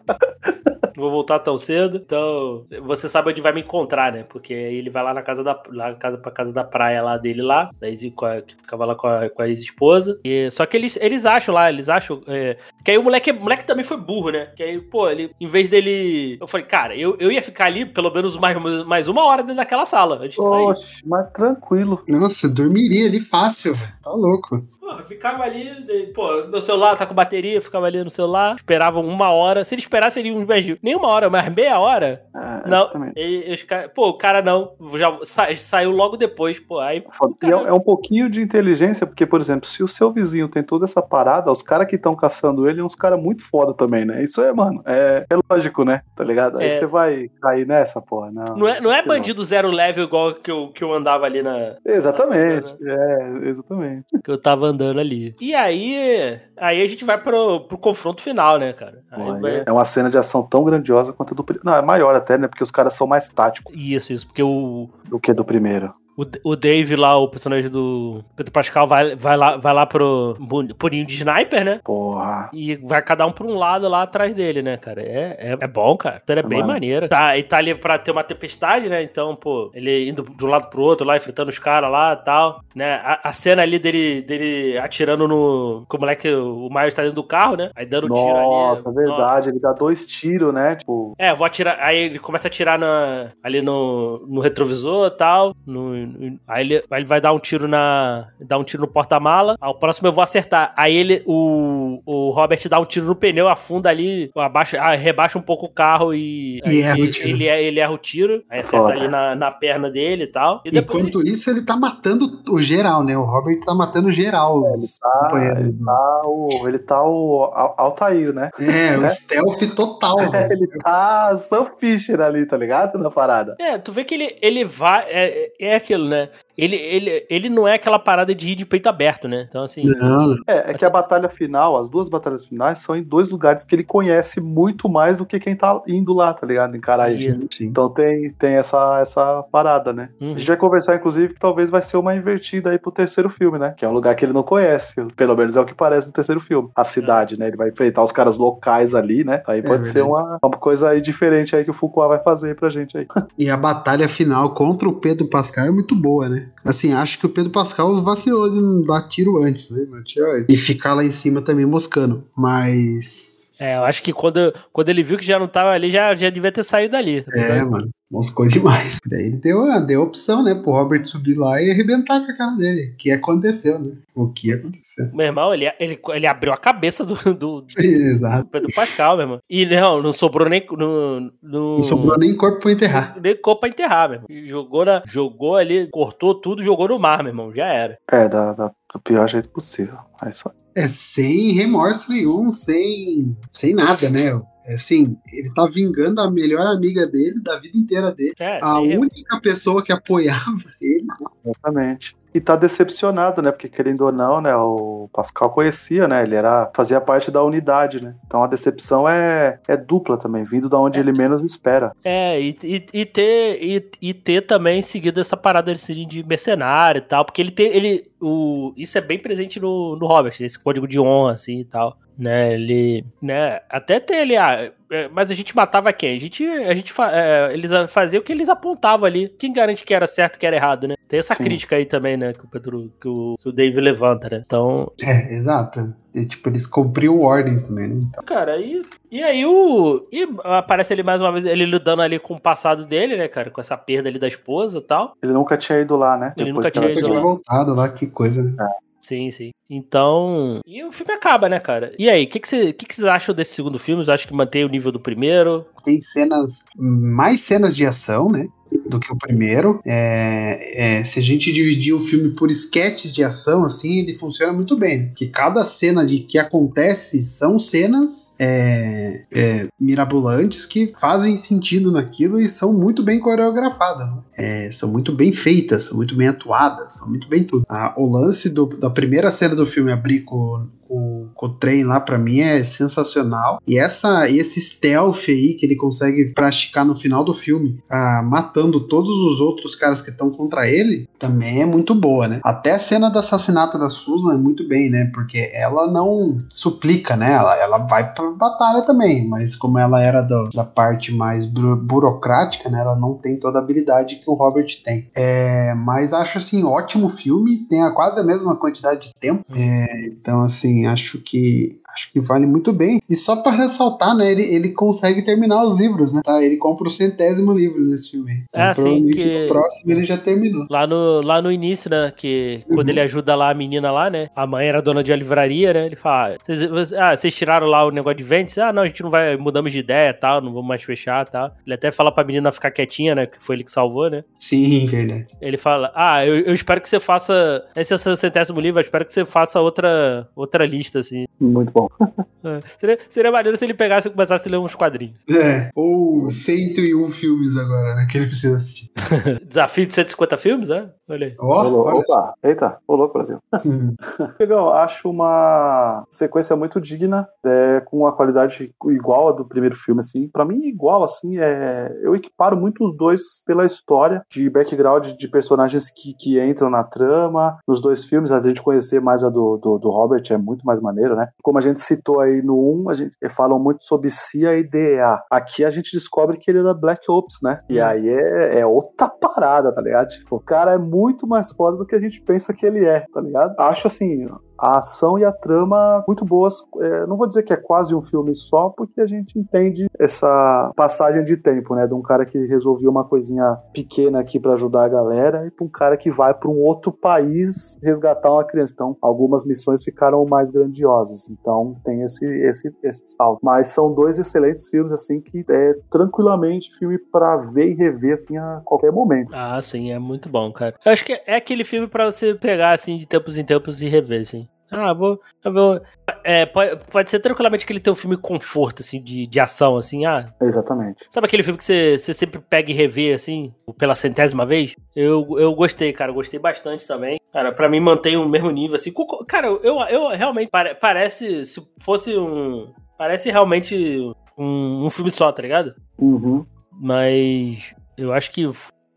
Não vou voltar tão cedo. Então, você sabe onde vai me encontrar, né? Porque aí ele vai lá na casa da lá casa pra casa da praia lá dele lá, da ex, com a, que ficava lá com a, com a ex-esposa. E só que eles, eles acham lá, eles acham é, que aí o moleque, o moleque também foi burro, né? Que aí, pô, ele em vez dele, eu falei, cara, eu, eu ia ficar ali pelo menos mais, mais uma hora dentro daquela sala antes de sair. Oxe, mas tranquilo. Nossa, eu dormiria ali fácil, velho. Tá louco. Pô, ficava ali, pô, meu celular tá com bateria, ficava ali no celular, esperavam uma hora. Se ele esperasse ali uns mais, nem uma hora, mas meia hora, É, não. E, os pô, o cara não, já sa- saiu logo depois, pô, aí é, é um pouquinho de inteligência, porque, por exemplo, se o seu vizinho tem toda essa parada, os caras que estão caçando ele são uns caras muito foda também, né? Isso é, mano, é, é lógico, né? Tá ligado? Aí É. você vai cair nessa, porra. Não, não é, não é bandido zero level igual que eu, que eu andava ali na, Exatamente, é, exatamente. que eu tava andando ali. E aí, aí a gente vai pro, pro confronto final, né, cara? Aí vai- É uma cena de ação tão grandiosa quanto a do primeiro. Não, é maior até, né? Porque os caras são mais táticos Isso, isso, porque o, do que do primeiro. O, o Dave lá, o personagem do Pedro Pascal, vai, vai lá, vai lá pro purinho de sniper, né? Porra. E vai cada um pra um lado lá atrás dele, né, cara? É, é, é bom, cara. Então é bem mano. maneira. Tá, e tá ali pra ter uma tempestade, né? Então, pô, ele indo de um lado pro outro lá, enfrentando os caras lá e tal, né? A, a cena ali dele, dele atirando no... Que o moleque, o Miles tá dentro do carro, né? Aí dando tiro ali. Nossa, verdade. Ele dá dois tiros, né? Tipo, É, vou atirar. Aí ele começa a atirar na, ali no, no retrovisor e tal. no- aí, ele, aí ele vai dar um tiro na. dar um tiro no porta-mala. Aí o próximo eu vou acertar. Aí ele. O, o Robert dá um tiro no pneu, afunda ali, abaixa, ah, rebaixa um pouco o carro e. E aí erra o ele, tiro. ele, ele erra o tiro. Aí acerta Foda. ali na, na perna dele e tal. E depois. Enquanto isso, ele tá matando o geral, né? O Robert tá matando geral os tá, companheiros. ele tá o. Ele tá o Al- Altair, né? É, o né? stealth total, velho. Ele tá Sam Fisher ali, tá ligado? Na parada. É, tu vê que ele, ele vai. É, é aquilo, né? Ele, ele, ele não é aquela parada de ir de peito aberto, né? Então, assim. É, é que a batalha final, as duas batalhas finais, são em dois lugares que ele conhece muito mais do que quem tá indo lá, tá ligado? Encarar ele. Sim. Sim. Então tem, tem essa, essa parada, né? Uhum. A gente vai conversar, inclusive, que talvez vai ser uma invertida aí pro terceiro filme, né? Que é um lugar que ele não conhece. Pelo menos é o que parece no terceiro filme. A cidade, né? Ele vai enfrentar os caras locais ali, né? Aí pode ser verdade. uma, uma coisa aí diferente aí que o Foucault vai fazer pra gente aí. E a batalha final contra o Pedro Pascal é muito boa, né? Né? Assim, acho que o Pedro Pascal vacilou de não dar tiro antes, né? E ficar lá em cima também moscando. Mas. É, eu acho que quando, quando ele viu que já não tava ali, já, já devia ter saído dali. É, mano. Moscou demais. Daí ele deu, a- deu a opção, né? Pro Robert subir lá e arrebentar com a cara dele. O que aconteceu, né? O que aconteceu. Meu irmão, ele, ele, ele abriu a cabeça do, do, do Exato. Pedro Pascal, meu irmão. E não, não sobrou nem. No, no, Não sobrou nem corpo pra enterrar. nem corpo pra enterrar, meu irmão. E Jogou, na, jogou ali, cortou tudo, jogou no mar, meu irmão. Já era. É, da, da- do pior jeito possível. É aí. É, sem remorso nenhum, sem, sem nada, né? É assim, ele tá vingando a melhor amiga dele da vida inteira dele. É, A única pessoa que apoiava ele. Exatamente. E tá decepcionado, né? Porque querendo ou não, né? O Pascal conhecia, né? Ele era fazia parte da unidade, né? Então a decepção é, é dupla também, vindo da onde ele menos espera. É, e, e, e ter, e, e ter também seguido essa parada assim, de mercenário e tal, porque ele tem, ele, o, isso é bem presente no, no Robert, esse código de honra, assim, e tal, né, ele, né, até tem ele, ah, é, mas a gente matava quem? A gente, a gente, fa- é, eles faziam o que eles apontavam ali, quem garante que era certo e que era errado, né, tem essa Sim. crítica aí também, né, que o Pedro, que o, que o Dave levanta, né, então, É, exato. E, tipo, eles cumpriam ordens também, né? Então, Cara, e, e aí o. E aparece ele mais uma vez, ele lidando ali com o passado dele, né, cara? Com essa perda ali da esposa e tal. Ele nunca tinha ido lá, né? Ele Depois nunca tinha ido tinha lá. voltado lá, que coisa, né? Sim, sim. Então. E o filme acaba, né, cara? E aí, o que, que, que, que vocês acham desse segundo filme? Vocês acham que mantém o nível do primeiro? Tem cenas, mais cenas de ação, né? Do que o primeiro. É, é, se a gente dividir o filme por esquetes de ação, assim, ele funciona muito bem. Porque cada cena de que acontece são cenas é, é, mirabolantes que fazem sentido naquilo e são muito bem coreografadas. né? É, são muito bem feitas, são muito bem atuadas, são muito bem tudo. Ah, o lance do- da primeira cena do filme abrir com, com, trem lá, pra mim, é sensacional. E essa, esse stealth aí que ele consegue praticar no final do filme, ah, matando todos os outros caras que estão contra ele, também é muito boa, né? Até a cena do assassinato da Susan é muito bem, né? Porque ela não suplica, né? Ela, ela vai pra batalha também, mas como ela era do- da parte mais buro- burocrática, né? Ela não tem toda a habilidade que o Robert tem. É, mas acho assim, ótimo filme, tem a, quase a mesma quantidade de tempo. É, então, assim, acho que acho que vale muito bem. E só pra ressaltar, né, ele, ele consegue terminar os livros, né? Tá? Ele compra o centésimo livro nesse filme. Então, É, sim, provavelmente que- no próximo ele já terminou. Lá no, lá no início, né? Que quando Uhum. ele ajuda lá a menina lá, né? A mãe era dona de uma livraria, né? Ele fala: ah, vocês, ah, vocês tiraram lá o negócio de vendas? Ah, não, a gente não vai, mudamos de ideia e tal, não vamos mais fechar e tal. Ele até fala pra menina ficar quietinha, né? Que foi ele que salvou, né? Sim, verdade. Ele fala: Ah, eu, eu espero que você faça. Esse é o seu centésimo livro, eu espero que você faça outra, outra lista, assim. Muito bom. É. Seria, seria maneiro se ele pegasse e começasse a ler uns quadrinhos. É, ou 101 filmes agora, né? Que ele precisa assistir. Desafio de 150 filmes, né? Olha aí. Ó, Ô, louco. olha Opa, eita, ô louco, Brasil. Legal, acho uma sequência muito digna, é, com uma qualidade igual a do primeiro filme, assim. Pra mim, igual, assim, é... eu equiparo muito os dois pela história de background de personagens que, que entram na trama. Nos dois filmes, a gente conhecer mais a do, do, do Robert é muito mais maneiro, né? Como a gente citou aí no 1, a gente falam muito sobre CIA e DEA. Aqui a gente descobre que ele é da Black Ops, né? E aí é, é outra parada, tá ligado? Tipo, o cara é muito mais foda do que a gente pensa que ele é, tá ligado? Acho assim, a ação e a trama muito boas. É, não vou dizer que é quase um filme só, porque a gente entende essa passagem de tempo, né? De um cara que resolveu uma coisinha pequena aqui pra ajudar a galera e pra um cara que vai pra um outro país resgatar uma criança. Então, algumas missões ficaram mais grandiosas. Então, tem esse, esse, esse salto. Mas são dois excelentes filmes, assim, que é tranquilamente filme pra ver e rever, assim, a qualquer momento. Ah, sim, é muito bom, cara. Eu acho que é aquele filme pra você pegar, assim, de tempos em tempos e rever, assim. Ah, vou. Vou é, pode, pode ser tranquilamente aquele teu filme conforto, assim, de, de ação, assim. Ah, Exatamente. sabe aquele filme que você, você sempre pega e revê, assim, pela centésima vez? Eu, eu gostei, cara, gostei bastante também. Cara, pra mim mantém o mesmo nível, assim. Cara, eu, eu realmente. pare- parece. Se fosse um. Parece realmente um, um filme só, tá ligado? Uhum. Mas eu acho que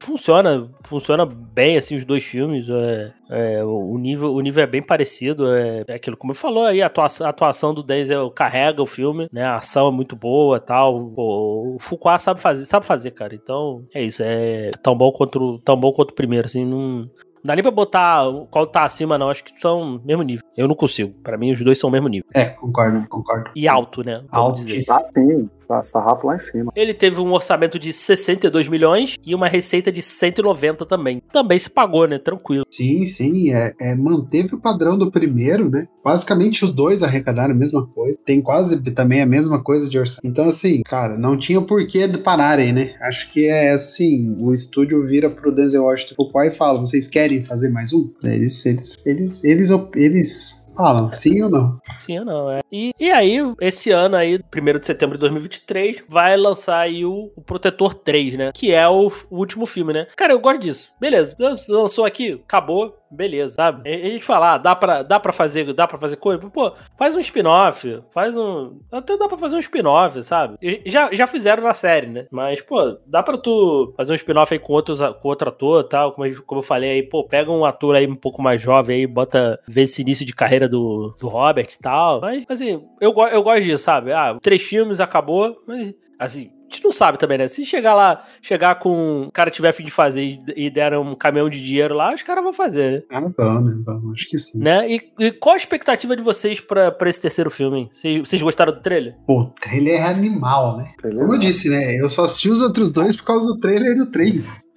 funciona, funciona bem assim os dois filmes. É, é, o nível, o nível é bem parecido. É, é aquilo como eu falou aí, a atuação, a atuação do Denzel carrega o filme, né? A ação é muito boa, tal. Pô, o Fuqua sabe fazer, sabe fazer, cara. Então é isso. É tão bom quanto tão bom quanto o primeiro, assim. Não Não dá nem pra botar qual tá acima, não. Acho que são mesmo nível. Eu não consigo. Pra mim, os dois são o mesmo nível. É, concordo, concordo. E alto, né? Alto. dizer. Tá sim, tá sarrafo lá em cima. Ele teve um orçamento de 62 milhões e uma receita de 190 também. Também se pagou, né? Tranquilo. Sim, sim, é, é, manteve o padrão do primeiro, né? Basicamente os dois arrecadaram a mesma coisa. Tem quase também a mesma coisa de orçamento. Então, assim, cara, não tinha porquê de pararem, né? Acho que é assim: o estúdio vira pro Denzel Washington Fuqua e fala: vocês querem fazer mais um? Eles, eles, eles, eles, eles falam, sim ou não? Sim ou não, é. E, e aí, esse ano aí, 1 de setembro de 2023, vai lançar aí o, o Protetor 3, né? Que é o, o último filme, né? Cara, eu gosto disso. Beleza, lançou aqui, acabou, beleza, sabe? A gente fala, ah, dá pra, dá pra fazer, dá pra fazer coisa? Pô, faz um spin-off, faz um... Até dá pra fazer um spin-off, sabe? Já, já fizeram na série, né? Mas, pô, dá pra tu fazer um spin-off aí com, outros, com outro ator tal, como, como eu falei aí, pô, pega um ator aí um pouco mais jovem aí, bota, vê esse início de carreira do, do Robert e tal. Mas, assim, eu, eu gosto disso, sabe? Ah, três filmes, acabou, mas, assim... A gente não sabe também, né? Se chegar lá, chegar com o cara tiver fim de fazer e- deram um caminhão de dinheiro lá, os caras vão fazer, né? Ah, bom, né? Bom, acho que sim. né? E, e qual a expectativa de vocês pra, pra esse terceiro filme? hein? Vocês, vocês gostaram do trailer? Pô, o trailer é animal, né? Beleza? Como eu disse, né? Eu só assisti os outros dois por causa do trailer do 3.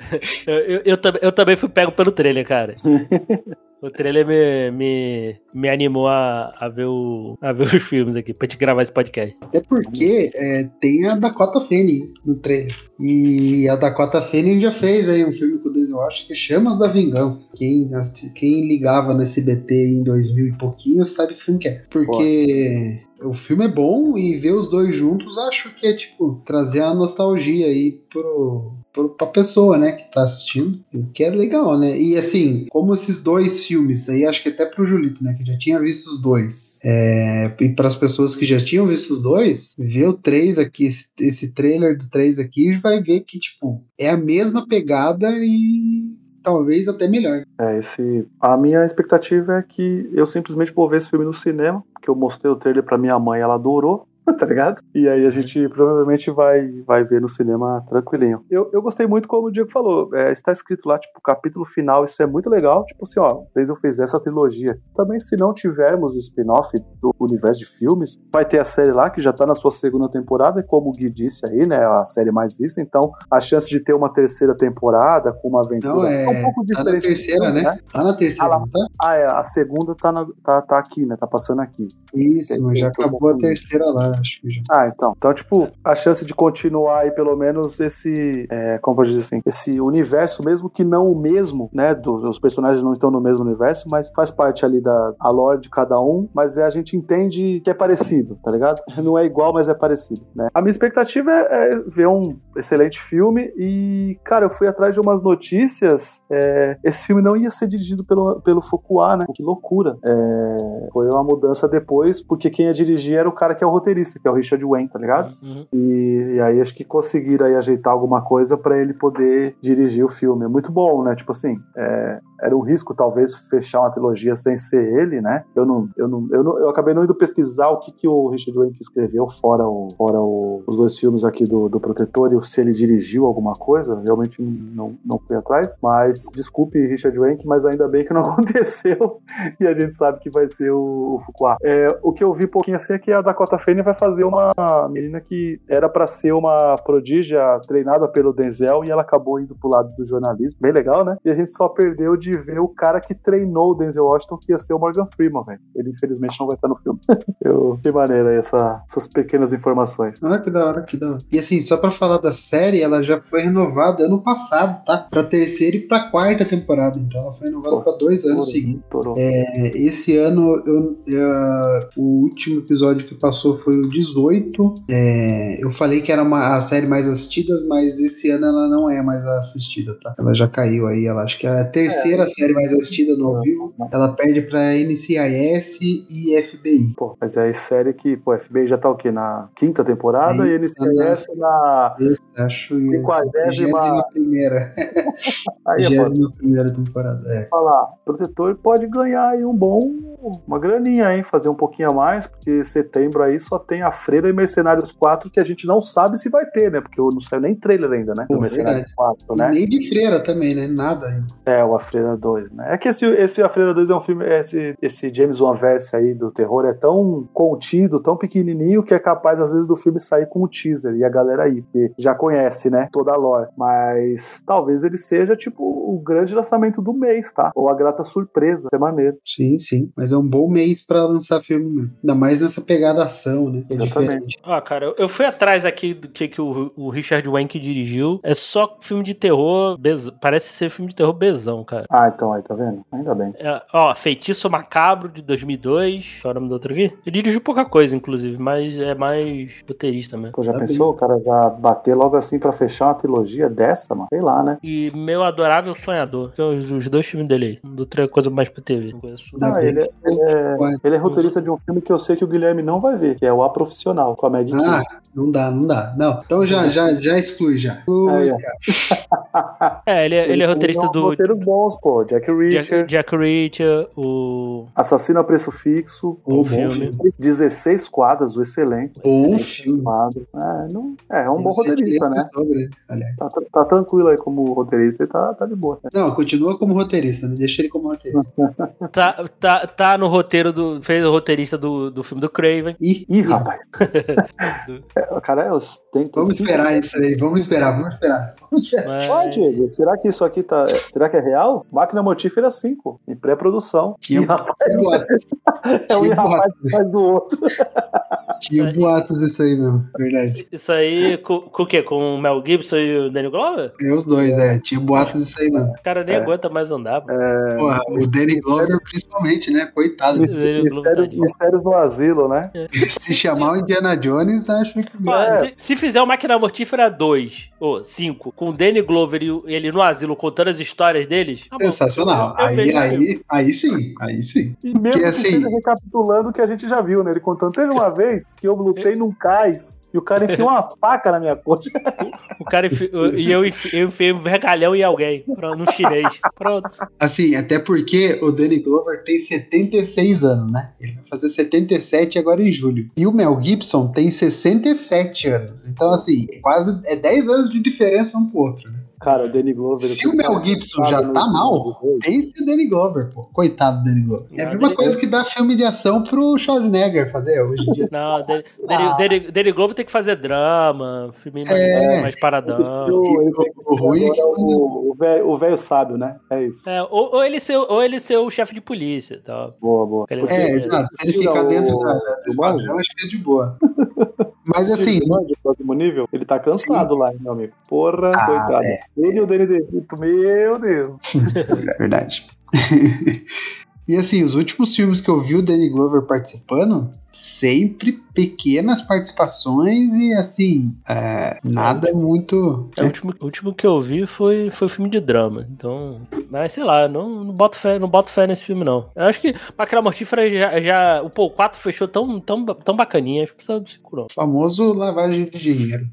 Eu, eu, eu, eu também fui pego pelo trailer, cara. o trailer me, me, me animou a, a, ver o, a ver os filmes aqui, pra te gravar esse podcast. Até porque é, tem a Dakota Fanning no trailer. E a Dakota Fanning já fez aí um filme com o Denzel Washington que é Chamas da Vingança. Quem, quem ligava no SBT em 2000 e pouquinho sabe que filme que é. Porque o filme é bom e ver os dois juntos acho que é tipo trazer a nostalgia aí pro, pro, pra pessoa, né, que tá assistindo. O que é legal, né? E assim, como esses dois filmes aí, acho que até pro Julito, né, que já tinha visto os dois. É, e para as pessoas que já tinham visto os dois, ver o 3 aqui, esse, esse trailer do 3 aqui, vai ver que, tipo, é a mesma pegada e talvez até melhor. É, esse. A minha expectativa é que eu simplesmente vou ver esse filme no cinema, porque eu mostrei o trailer pra minha mãe, ela adorou. Tá ligado? E aí a gente provavelmente vai, vai ver no cinema tranquilinho. Eu, eu gostei muito, como o Diego falou. É, está escrito lá, tipo, capítulo final, isso é muito legal. Tipo assim, ó, fez eu fiz essa trilogia. Também, se não tivermos spin-off do universo de filmes, vai ter a série lá, que já tá na sua segunda temporada, e como o Gui disse aí, né? A série mais vista. Então, a chance de ter uma terceira temporada com uma aventura Não, é. um pouco Tá na diferente. terceira, filme, né? Tá na terceira, Ah tá? Ah, é, a segunda tá, na- tá, tá aqui, né? Tá passando aqui. Isso, mas já tô acabou a terceira lá, acho que já. Ah, então. Então, tipo, a chance de continuar aí, pelo menos, esse. É, como eu dizer assim? Esse universo, mesmo que não o mesmo, né? do- os personagens não estão no mesmo universo, mas faz parte ali da a lore de cada um, mas é, a gente entende que é parecido, tá ligado? Não é igual, mas é parecido, né? A minha expectativa é, é ver um excelente filme e, cara, eu fui atrás de umas notícias. é, esse filme não ia ser dirigido pelo, pelo Fuqua, né? Que loucura. É, foi uma mudança depois, porque quem ia dirigir era o cara que é o roteirista, que é o Richard Wayne, tá ligado? Uhum. E, e aí acho que conseguiram aí ajeitar alguma coisa pra ele poder dirigir o filme. É muito bom, né? Tipo assim, é, era um risco talvez fechar uma trilogia sem ser ele, né? Eu não, eu não, eu, não, eu acabei não indo pesquisar o que, que o Richard Wayne escreveu fora, o, fora o- os dois filmes aqui do, do Protetor e se ele dirigiu alguma coisa. Realmente não, não fui atrás. Mas desculpe, Richard Wayne, mas ainda bem que não aconteceu e a gente sabe que vai ser o, o Fuqua. É, o que eu vi um pouquinho assim é que a Dakota Fanning vai fazer uma menina que era pra ser uma prodígia treinada pelo Denzel e ela acabou indo pro lado do jornalismo. Bem legal, né? E a gente só perdeu de ver o cara que treinou o Denzel Washington, que ia ser o Morgan Freeman, velho. Ele infelizmente não vai estar no filme. eu, que maneira aí essa, essas pequenas informações. Ah, que da hora, que da hora. E assim, só pra falar da série, ela já foi renovada ano passado, tá? Pra terceira e pra quarta temporada. Então ela foi renovada Pô, pra dois anos seguidos. Estourou. É, esse ano, eu, eu- o último episódio que passou foi o 18. É, eu falei que era uma, a série mais assistida, mas esse ano ela não é mais assistida, tá? Ela já caiu aí, ela acho que é a terceira série mais assistida no ao vivo. Ela perde pra NCIS e FBI. Pô, mas é série que, pô, FBI já tá o quê? Na quinta temporada Aí, e NCIS na. Acho isso. Cinquagésima- primeira. Aí, pô, Vigésima primeira temporada. É. falar, o protetor pode ganhar aí um bom, uma graninha, hein? Fazer um pouquinho a mais, porque setembro aí só tem a Freira e Mercenários 4 que a gente não sabe se vai ter, né? Porque não saiu nem trailer ainda, né? Pô, Mercenários 4, E né? nem de freira também, né? Nada ainda. É, o A Freira 2, né? É que esse, esse A Freira 2 é um filme, esse, esse James Wan verse aí do terror é tão contido, tão pequenininho, que é capaz às vezes do filme sair com o teaser e a galera aí, que já conhece, né? Toda a lore. Mas talvez ele seja, tipo, o grande lançamento do mês, tá? Ou a grata surpresa, isso é maneiro. Sim, sim. Mas é um bom mês pra lançar filme mesmo. Ainda mais nessa pegada ação, né? É Exatamente. Ah, cara, eu- eu fui atrás aqui do que, que o, o Richard Wank dirigiu. É só filme de terror. Parece ser filme de terror bezão, cara. Ah, então aí, tá vendo? Ainda bem. É, ó, Feitiço Macabro de 2002. Qual é o nome do outro aqui? Ele dirigiu pouca coisa, inclusive, mas é mais roteirista mesmo. Pô, já Tá pensou o cara já bater logo assim pra fechar uma trilogia dessa, mano? Sei lá, né? E Meu Adorável Sonhador, que é os, os dois filmes dele aí. Outra coisa mais pra TV. Não ele, é- ele é, ele é roteirista de um filme que eu sei que o Guilherme não vai ver, que é o A Profissional, com a Maggie Ah, King. não dá, não dá. Não, então já, já, já exclui já. Exclui, cara. É, ele, é- ele é roteirista tem do Roteiros bons, pô. Jack Reacher, Jack, Jack Reacher, o. Assassino a Preço Fixo, Ô, bom filme. filme. 16 quadras, o excelente. Bom Excelente filme. quadro. É, não, é, é um bom uns roteirista, né? sobre, aliás. Tá, tá tranquilo aí como roteirista e tá, tá de boa. Né? Não, continua como roteirista, né? Deixa ele como roteirista. Tá, tá, tá no roteiro do. Fez o roteirista do, do filme do Craven. Ih, Ih, rapaz. é, cara, é, os- tem Vamos esperar isso aí, vamos esperar, vamos esperar. Vamos esperar. Mas... Ó, Diego, será que isso aqui tá. Será que é real? Máquina Mortífera 5, em pré-produção. Tinha Ih, rapaz, é um rapaz atrás do outro. tinha boatos isso aí mesmo, verdade. Isso aí com, com o quê? Com o Mel Gibson e o Danny Glover? É os dois, é. Tinha boatos isso aí mesmo. O cara nem É. aguenta mais andar. pô. Porra, o Danny Glover principalmente, né? Coitado. Ele- Mistérios, mistérios no asilo, né? Se chamar o Indiana Jones, acho que... Ó, É. se, se fizer o Máquina Mortífera 2, ou 5, com o Danny Glover e ele no asilo contando as histórias deles, tá. Sensacional. Eu- eu Aí, aí, aí sim, aí sim. E mesmo Que que, assim- seja recapitulando o que a gente já viu, né? Ele contando. Teve uma vez que eu lutei num cais e o cara enfiou uma faca na minha coxa. O cara enfi- e eu enfi- eu enfiei um vergalhão em alguém, pronto, no chinês. Pronto. Assim, até porque o Danny Glover tem 76 anos, né? Ele vai fazer 77 agora em julho. E o Mel Gibson tem 67 anos. Então, assim, é quase é 10 anos de diferença um pro outro, né? Cara, o Danny Glover. Se o Mel Gibson já tá mal, Pense o Danny Glover, pô. Coitado do Danny Glover. É a mesma coisa que dá filme de ação pro Schwarzenegger fazer hoje em dia. Não, Danny, Ah. Danny- Danny Glover tem que fazer drama, filme mais, É. mais paradão. o ruim é que- o, o velho, o velho sábio, né? É isso. É, ou, ou ele ser, ou ele ser o chefe de polícia tal. Boa, boa. É, exato. Se ele ficar dentro da, da- do o esquadrão, acho que é de boa. Mas assim, o próximo nível, ele tá cansado lá, hein, meu amigo. Porra, Ah, coitado. é. Ele e o Danny DeVito, meu Deus. É verdade. e assim, os últimos filmes que eu vi o Danny Glover participando, sempre pequenas participações e assim, é, nada muito. É, o, último, o último que eu vi foi, foi filme de drama. Então. Mas sei lá, não, não, boto fé, não boto fé nesse filme, não. Eu acho que Máquina Mortífera já. já o Pô, 4 fechou tão, tão, tão bacaninha. Acho que precisa do 5, não. Famoso lavagem de dinheiro.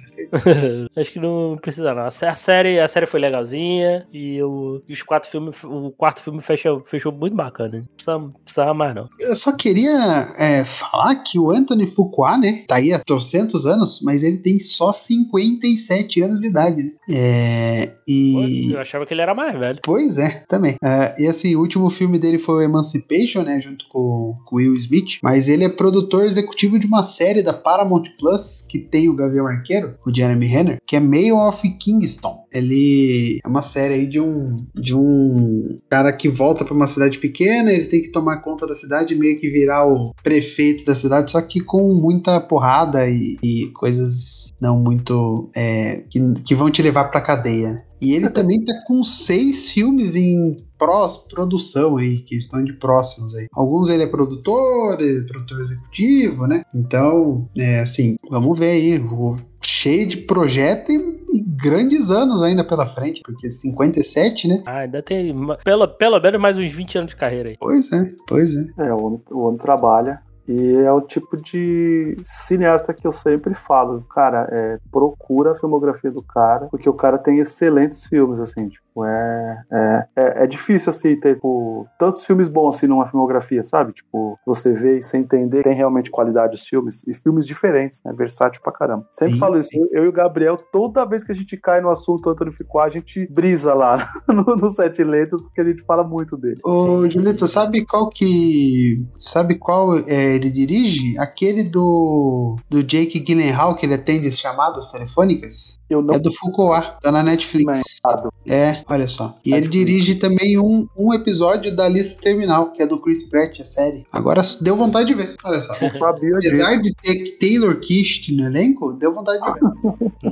acho que não precisa, não. A série, a série foi legalzinha. E, o, e os quatro filmes. O quarto filme fechou, fechou muito bacana. Precisava, precisava mais, não. Eu só queria é, falar que o Anthony Fuqua, né, tá aí há trocentos anos, mas ele tem só 57 anos de idade, né? É, e. Eu achava que ele era mais velho. Pois é, também. É, e assim, o último filme dele foi o Emancipation, né? Junto com com Will Smith. Mas ele é produtor executivo de uma série da Paramount Plus que tem o Gavião Arqueiro, o Jeremy Renner, que é Mail of Kingston. Ele é uma série aí de um, de um cara que volta pra uma cidade pequena, ele tem que tomar conta da cidade e meio que virar o prefeito da cidade, só que com muita porrada e, e coisas não muito. é, que, que vão te levar pra cadeia, né? E ele também tá com seis filmes em pós-produção aí, que estão de próximos aí. Alguns ele é produtor, é produtor executivo, né? Então, é assim, vamos ver aí. o- cheio de projeto e, e grandes anos ainda pela frente, porque 57, né? Ah, ainda tem. Pelo, pelo menos mais uns 20 anos de carreira aí. Pois é, pois é. É, o homem, o homem trabalha E é o tipo de cineasta que eu sempre falo, cara, é, procura a filmografia do cara, porque o cara tem excelentes filmes, assim, tipo, é, é, é, é difícil, assim, ter, tipo, tantos filmes bons, assim, numa filmografia, sabe? Tipo, você vê e você entender, tem realmente qualidade os filmes, e filmes diferentes, né? Versátil pra caramba. Sempre Sim, falo isso, sim. eu e o Gabriel, toda vez que a gente cai no assunto Antônio Fuqua, a gente brisa lá no, no Sete Letras, porque a gente fala muito dele. Ô, Julito, sabe qual que. Sabe qual é, ele dirige? Aquele do. Do Jake Gyllenhaal que ele atende as chamadas telefônicas? Eu não É do Fuqua, tá na Netflix. É, olha só. E ele Netflix. dirige também um, um episódio da lista terminal, que é do Chris Pratt, a série. Agora deu vontade de ver, olha só. Não sabia disso. Apesar de ter Taylor Kish no elenco, deu vontade de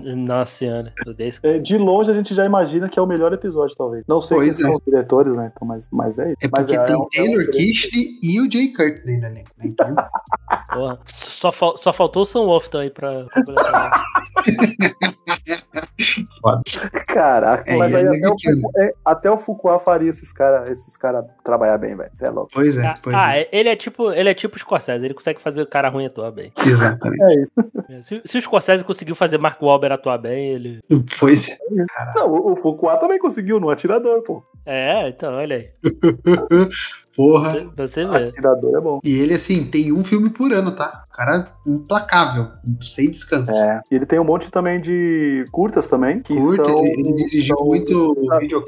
ver. Nossa senhora. É, De longe a gente já imagina que é o melhor episódio, talvez. Não sei Pois quem é. são os diretores, né? Então, mas, mas é isso. É Mas porque tem um- um Taylor excelente- Kish e o Jay Courtney no elenco, né? Então, Porra. Só, fal- só faltou o Sam Wolfton aí pra foda. Caraca, É, mas é aí até o, é, até o faria esses caras esses cara trabalhar bem, velho. Você é louco. Pois é, pois ah, é. ele é tipo, ele é tipo o Scorsese, ele consegue fazer o cara ruim atuar bem. Exatamente. É isso. Se, se o Scorsese conseguiu fazer Mark Wahlberg atuar bem, ele. Pois é. Não, o, o Fuqua também conseguiu no Atirador, pô. É, então, olha aí. Porra. Você, você vê. Atirador é bom. E ele, assim, tem um filme por ano, tá? O cara implacável, sem descanso. É. E ele tem um monte também de curtas também, que Curta, são... ele, ele dirigiu são muito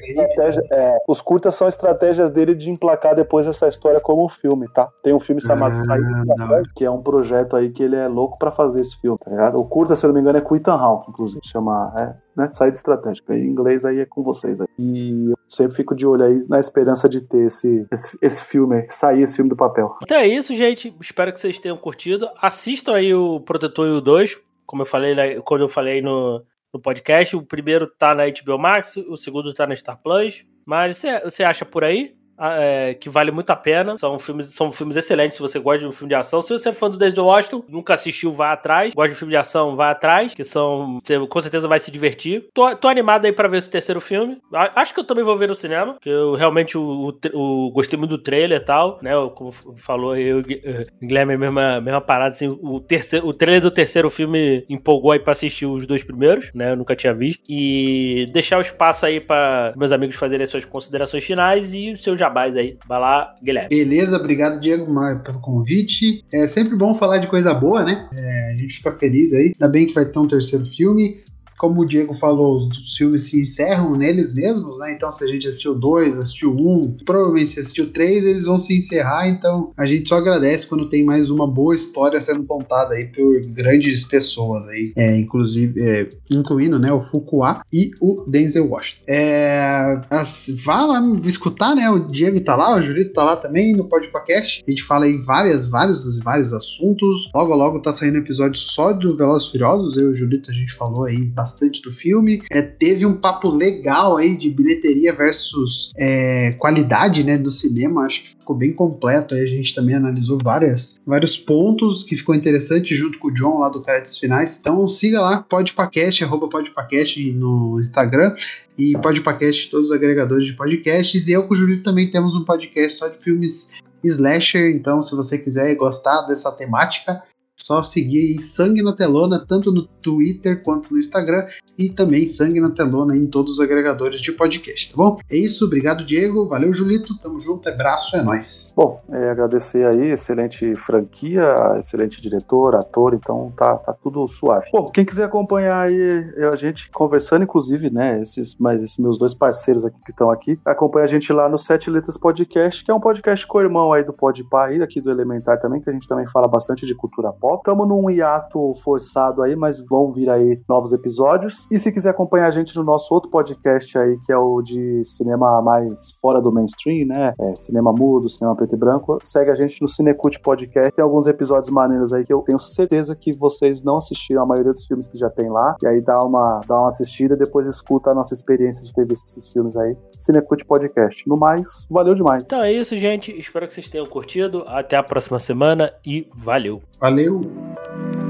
estratégia- é, os curtas são estratégias dele de emplacar depois essa história como um filme, tá? Tem um filme chamado Ah, Saída que é um projeto aí que ele é louco pra fazer esse filme, tá ligado? O curta, se eu não me engano, é com Ethan Hawke, inclusive, chama, é, né? Saída Estratégica. Em inglês aí é com vocês aí. E eu sempre fico de olho aí na esperança de ter esse, esse, esse filme aí, sair esse filme do papel. Então é isso, gente. Espero que vocês tenham curtido. Assistam aí o Protetor e o 2. Como eu falei quando eu falei no, no podcast. O primeiro tá na HBO Max, o segundo tá na Star Plus. Mas você acha por aí? Ah, é, que vale muito a pena. São filmes, são filmes excelentes se você gosta de um filme de ação. Se você é fã do Desde Washington, nunca assistiu, vá atrás. Gosta de filme de ação, vá atrás. Que são. Você com certeza vai se divertir. Tô, tô animado aí pra ver esse terceiro filme. A- Acho que eu também vou ver no cinema. Que eu realmente o, o, o- gostei muito do trailer e tal. Né? Eu- Como falou Gui- eh, Guilherme, a mesma, mesma parada. Assim, o, terceiro, o trailer do terceiro filme empolgou aí pra assistir os dois primeiros, né? Eu nunca tinha visto. E deixar o espaço aí pra meus amigos fazerem as suas considerações finais e os seus jabás aí. Vai lá, Guilherme. Beleza, obrigado, Diego, pelo convite. É sempre bom falar de coisa boa, né? É, a gente fica feliz aí. Ainda bem que vai ter um terceiro filme. Como o Diego falou, os filmes se encerram neles mesmos, né? Então, se a gente assistiu dois, assistiu um, provavelmente se assistiu três, eles vão se encerrar. Então, a gente só agradece quando tem mais uma boa história sendo contada aí por grandes pessoas aí, é, inclusive, é, incluindo, né, o Fuqua e o Denzel Washington. É, as, vá lá escutar, né? O Diego tá lá, o Jurito tá lá também no podcast. A gente fala aí várias, vários, vários assuntos. Logo, logo tá saindo episódio só do Velozes Furiosos. Eu e o Jurito a gente falou aí bastante do filme. É, teve um papo legal aí de bilheteria versus é, qualidade, né, do cinema. Acho que ficou bem completo. Aí a gente também analisou várias, vários pontos que ficou interessante junto com o John lá do Créditos Finais. Então siga lá, podpacast, arroba podpacast no Instagram e podcast em todos os agregadores de podcasts. E eu com o Júlio também temos um podcast só de filmes slasher. Então, se você quiser gostar dessa temática, só seguir aí Sangue na Telona, tanto no Twitter quanto no Instagram, e também Sangue na Telona em todos os agregadores de podcast, tá bom? É isso, obrigado, Diego. Valeu, Julito. Tamo junto, abraço, é nóis. Bom, é, agradecer aí, excelente franquia, excelente diretor, ator, então tá, tá tudo suave. Bom, quem quiser acompanhar aí eu- a gente conversando, inclusive, né, esses, mas esses meus dois parceiros aqui que estão aqui, acompanha a gente lá no Sete Letras Podcast, que é um podcast co-irmão aí do Podpah aqui do Elementar também, que a gente também fala bastante de cultura pop. Estamos num hiato forçado aí, mas vão vir aí novos episódios. E se quiser acompanhar a gente no nosso outro podcast aí, que é o de cinema mais fora do mainstream, né? É, cinema mudo, cinema preto e branco, segue a gente no Cinecult Podcast. Tem alguns episódios maneiros aí que eu tenho certeza que vocês não assistiram a maioria dos filmes que já tem lá. E aí dá uma, dá uma assistida e depois escuta a nossa experiência de ter visto esses filmes aí. Cinecult Podcast. No mais, valeu demais. Então é isso, gente. Espero que vocês tenham curtido. Até a próxima semana e valeu. Valeu! Thank you.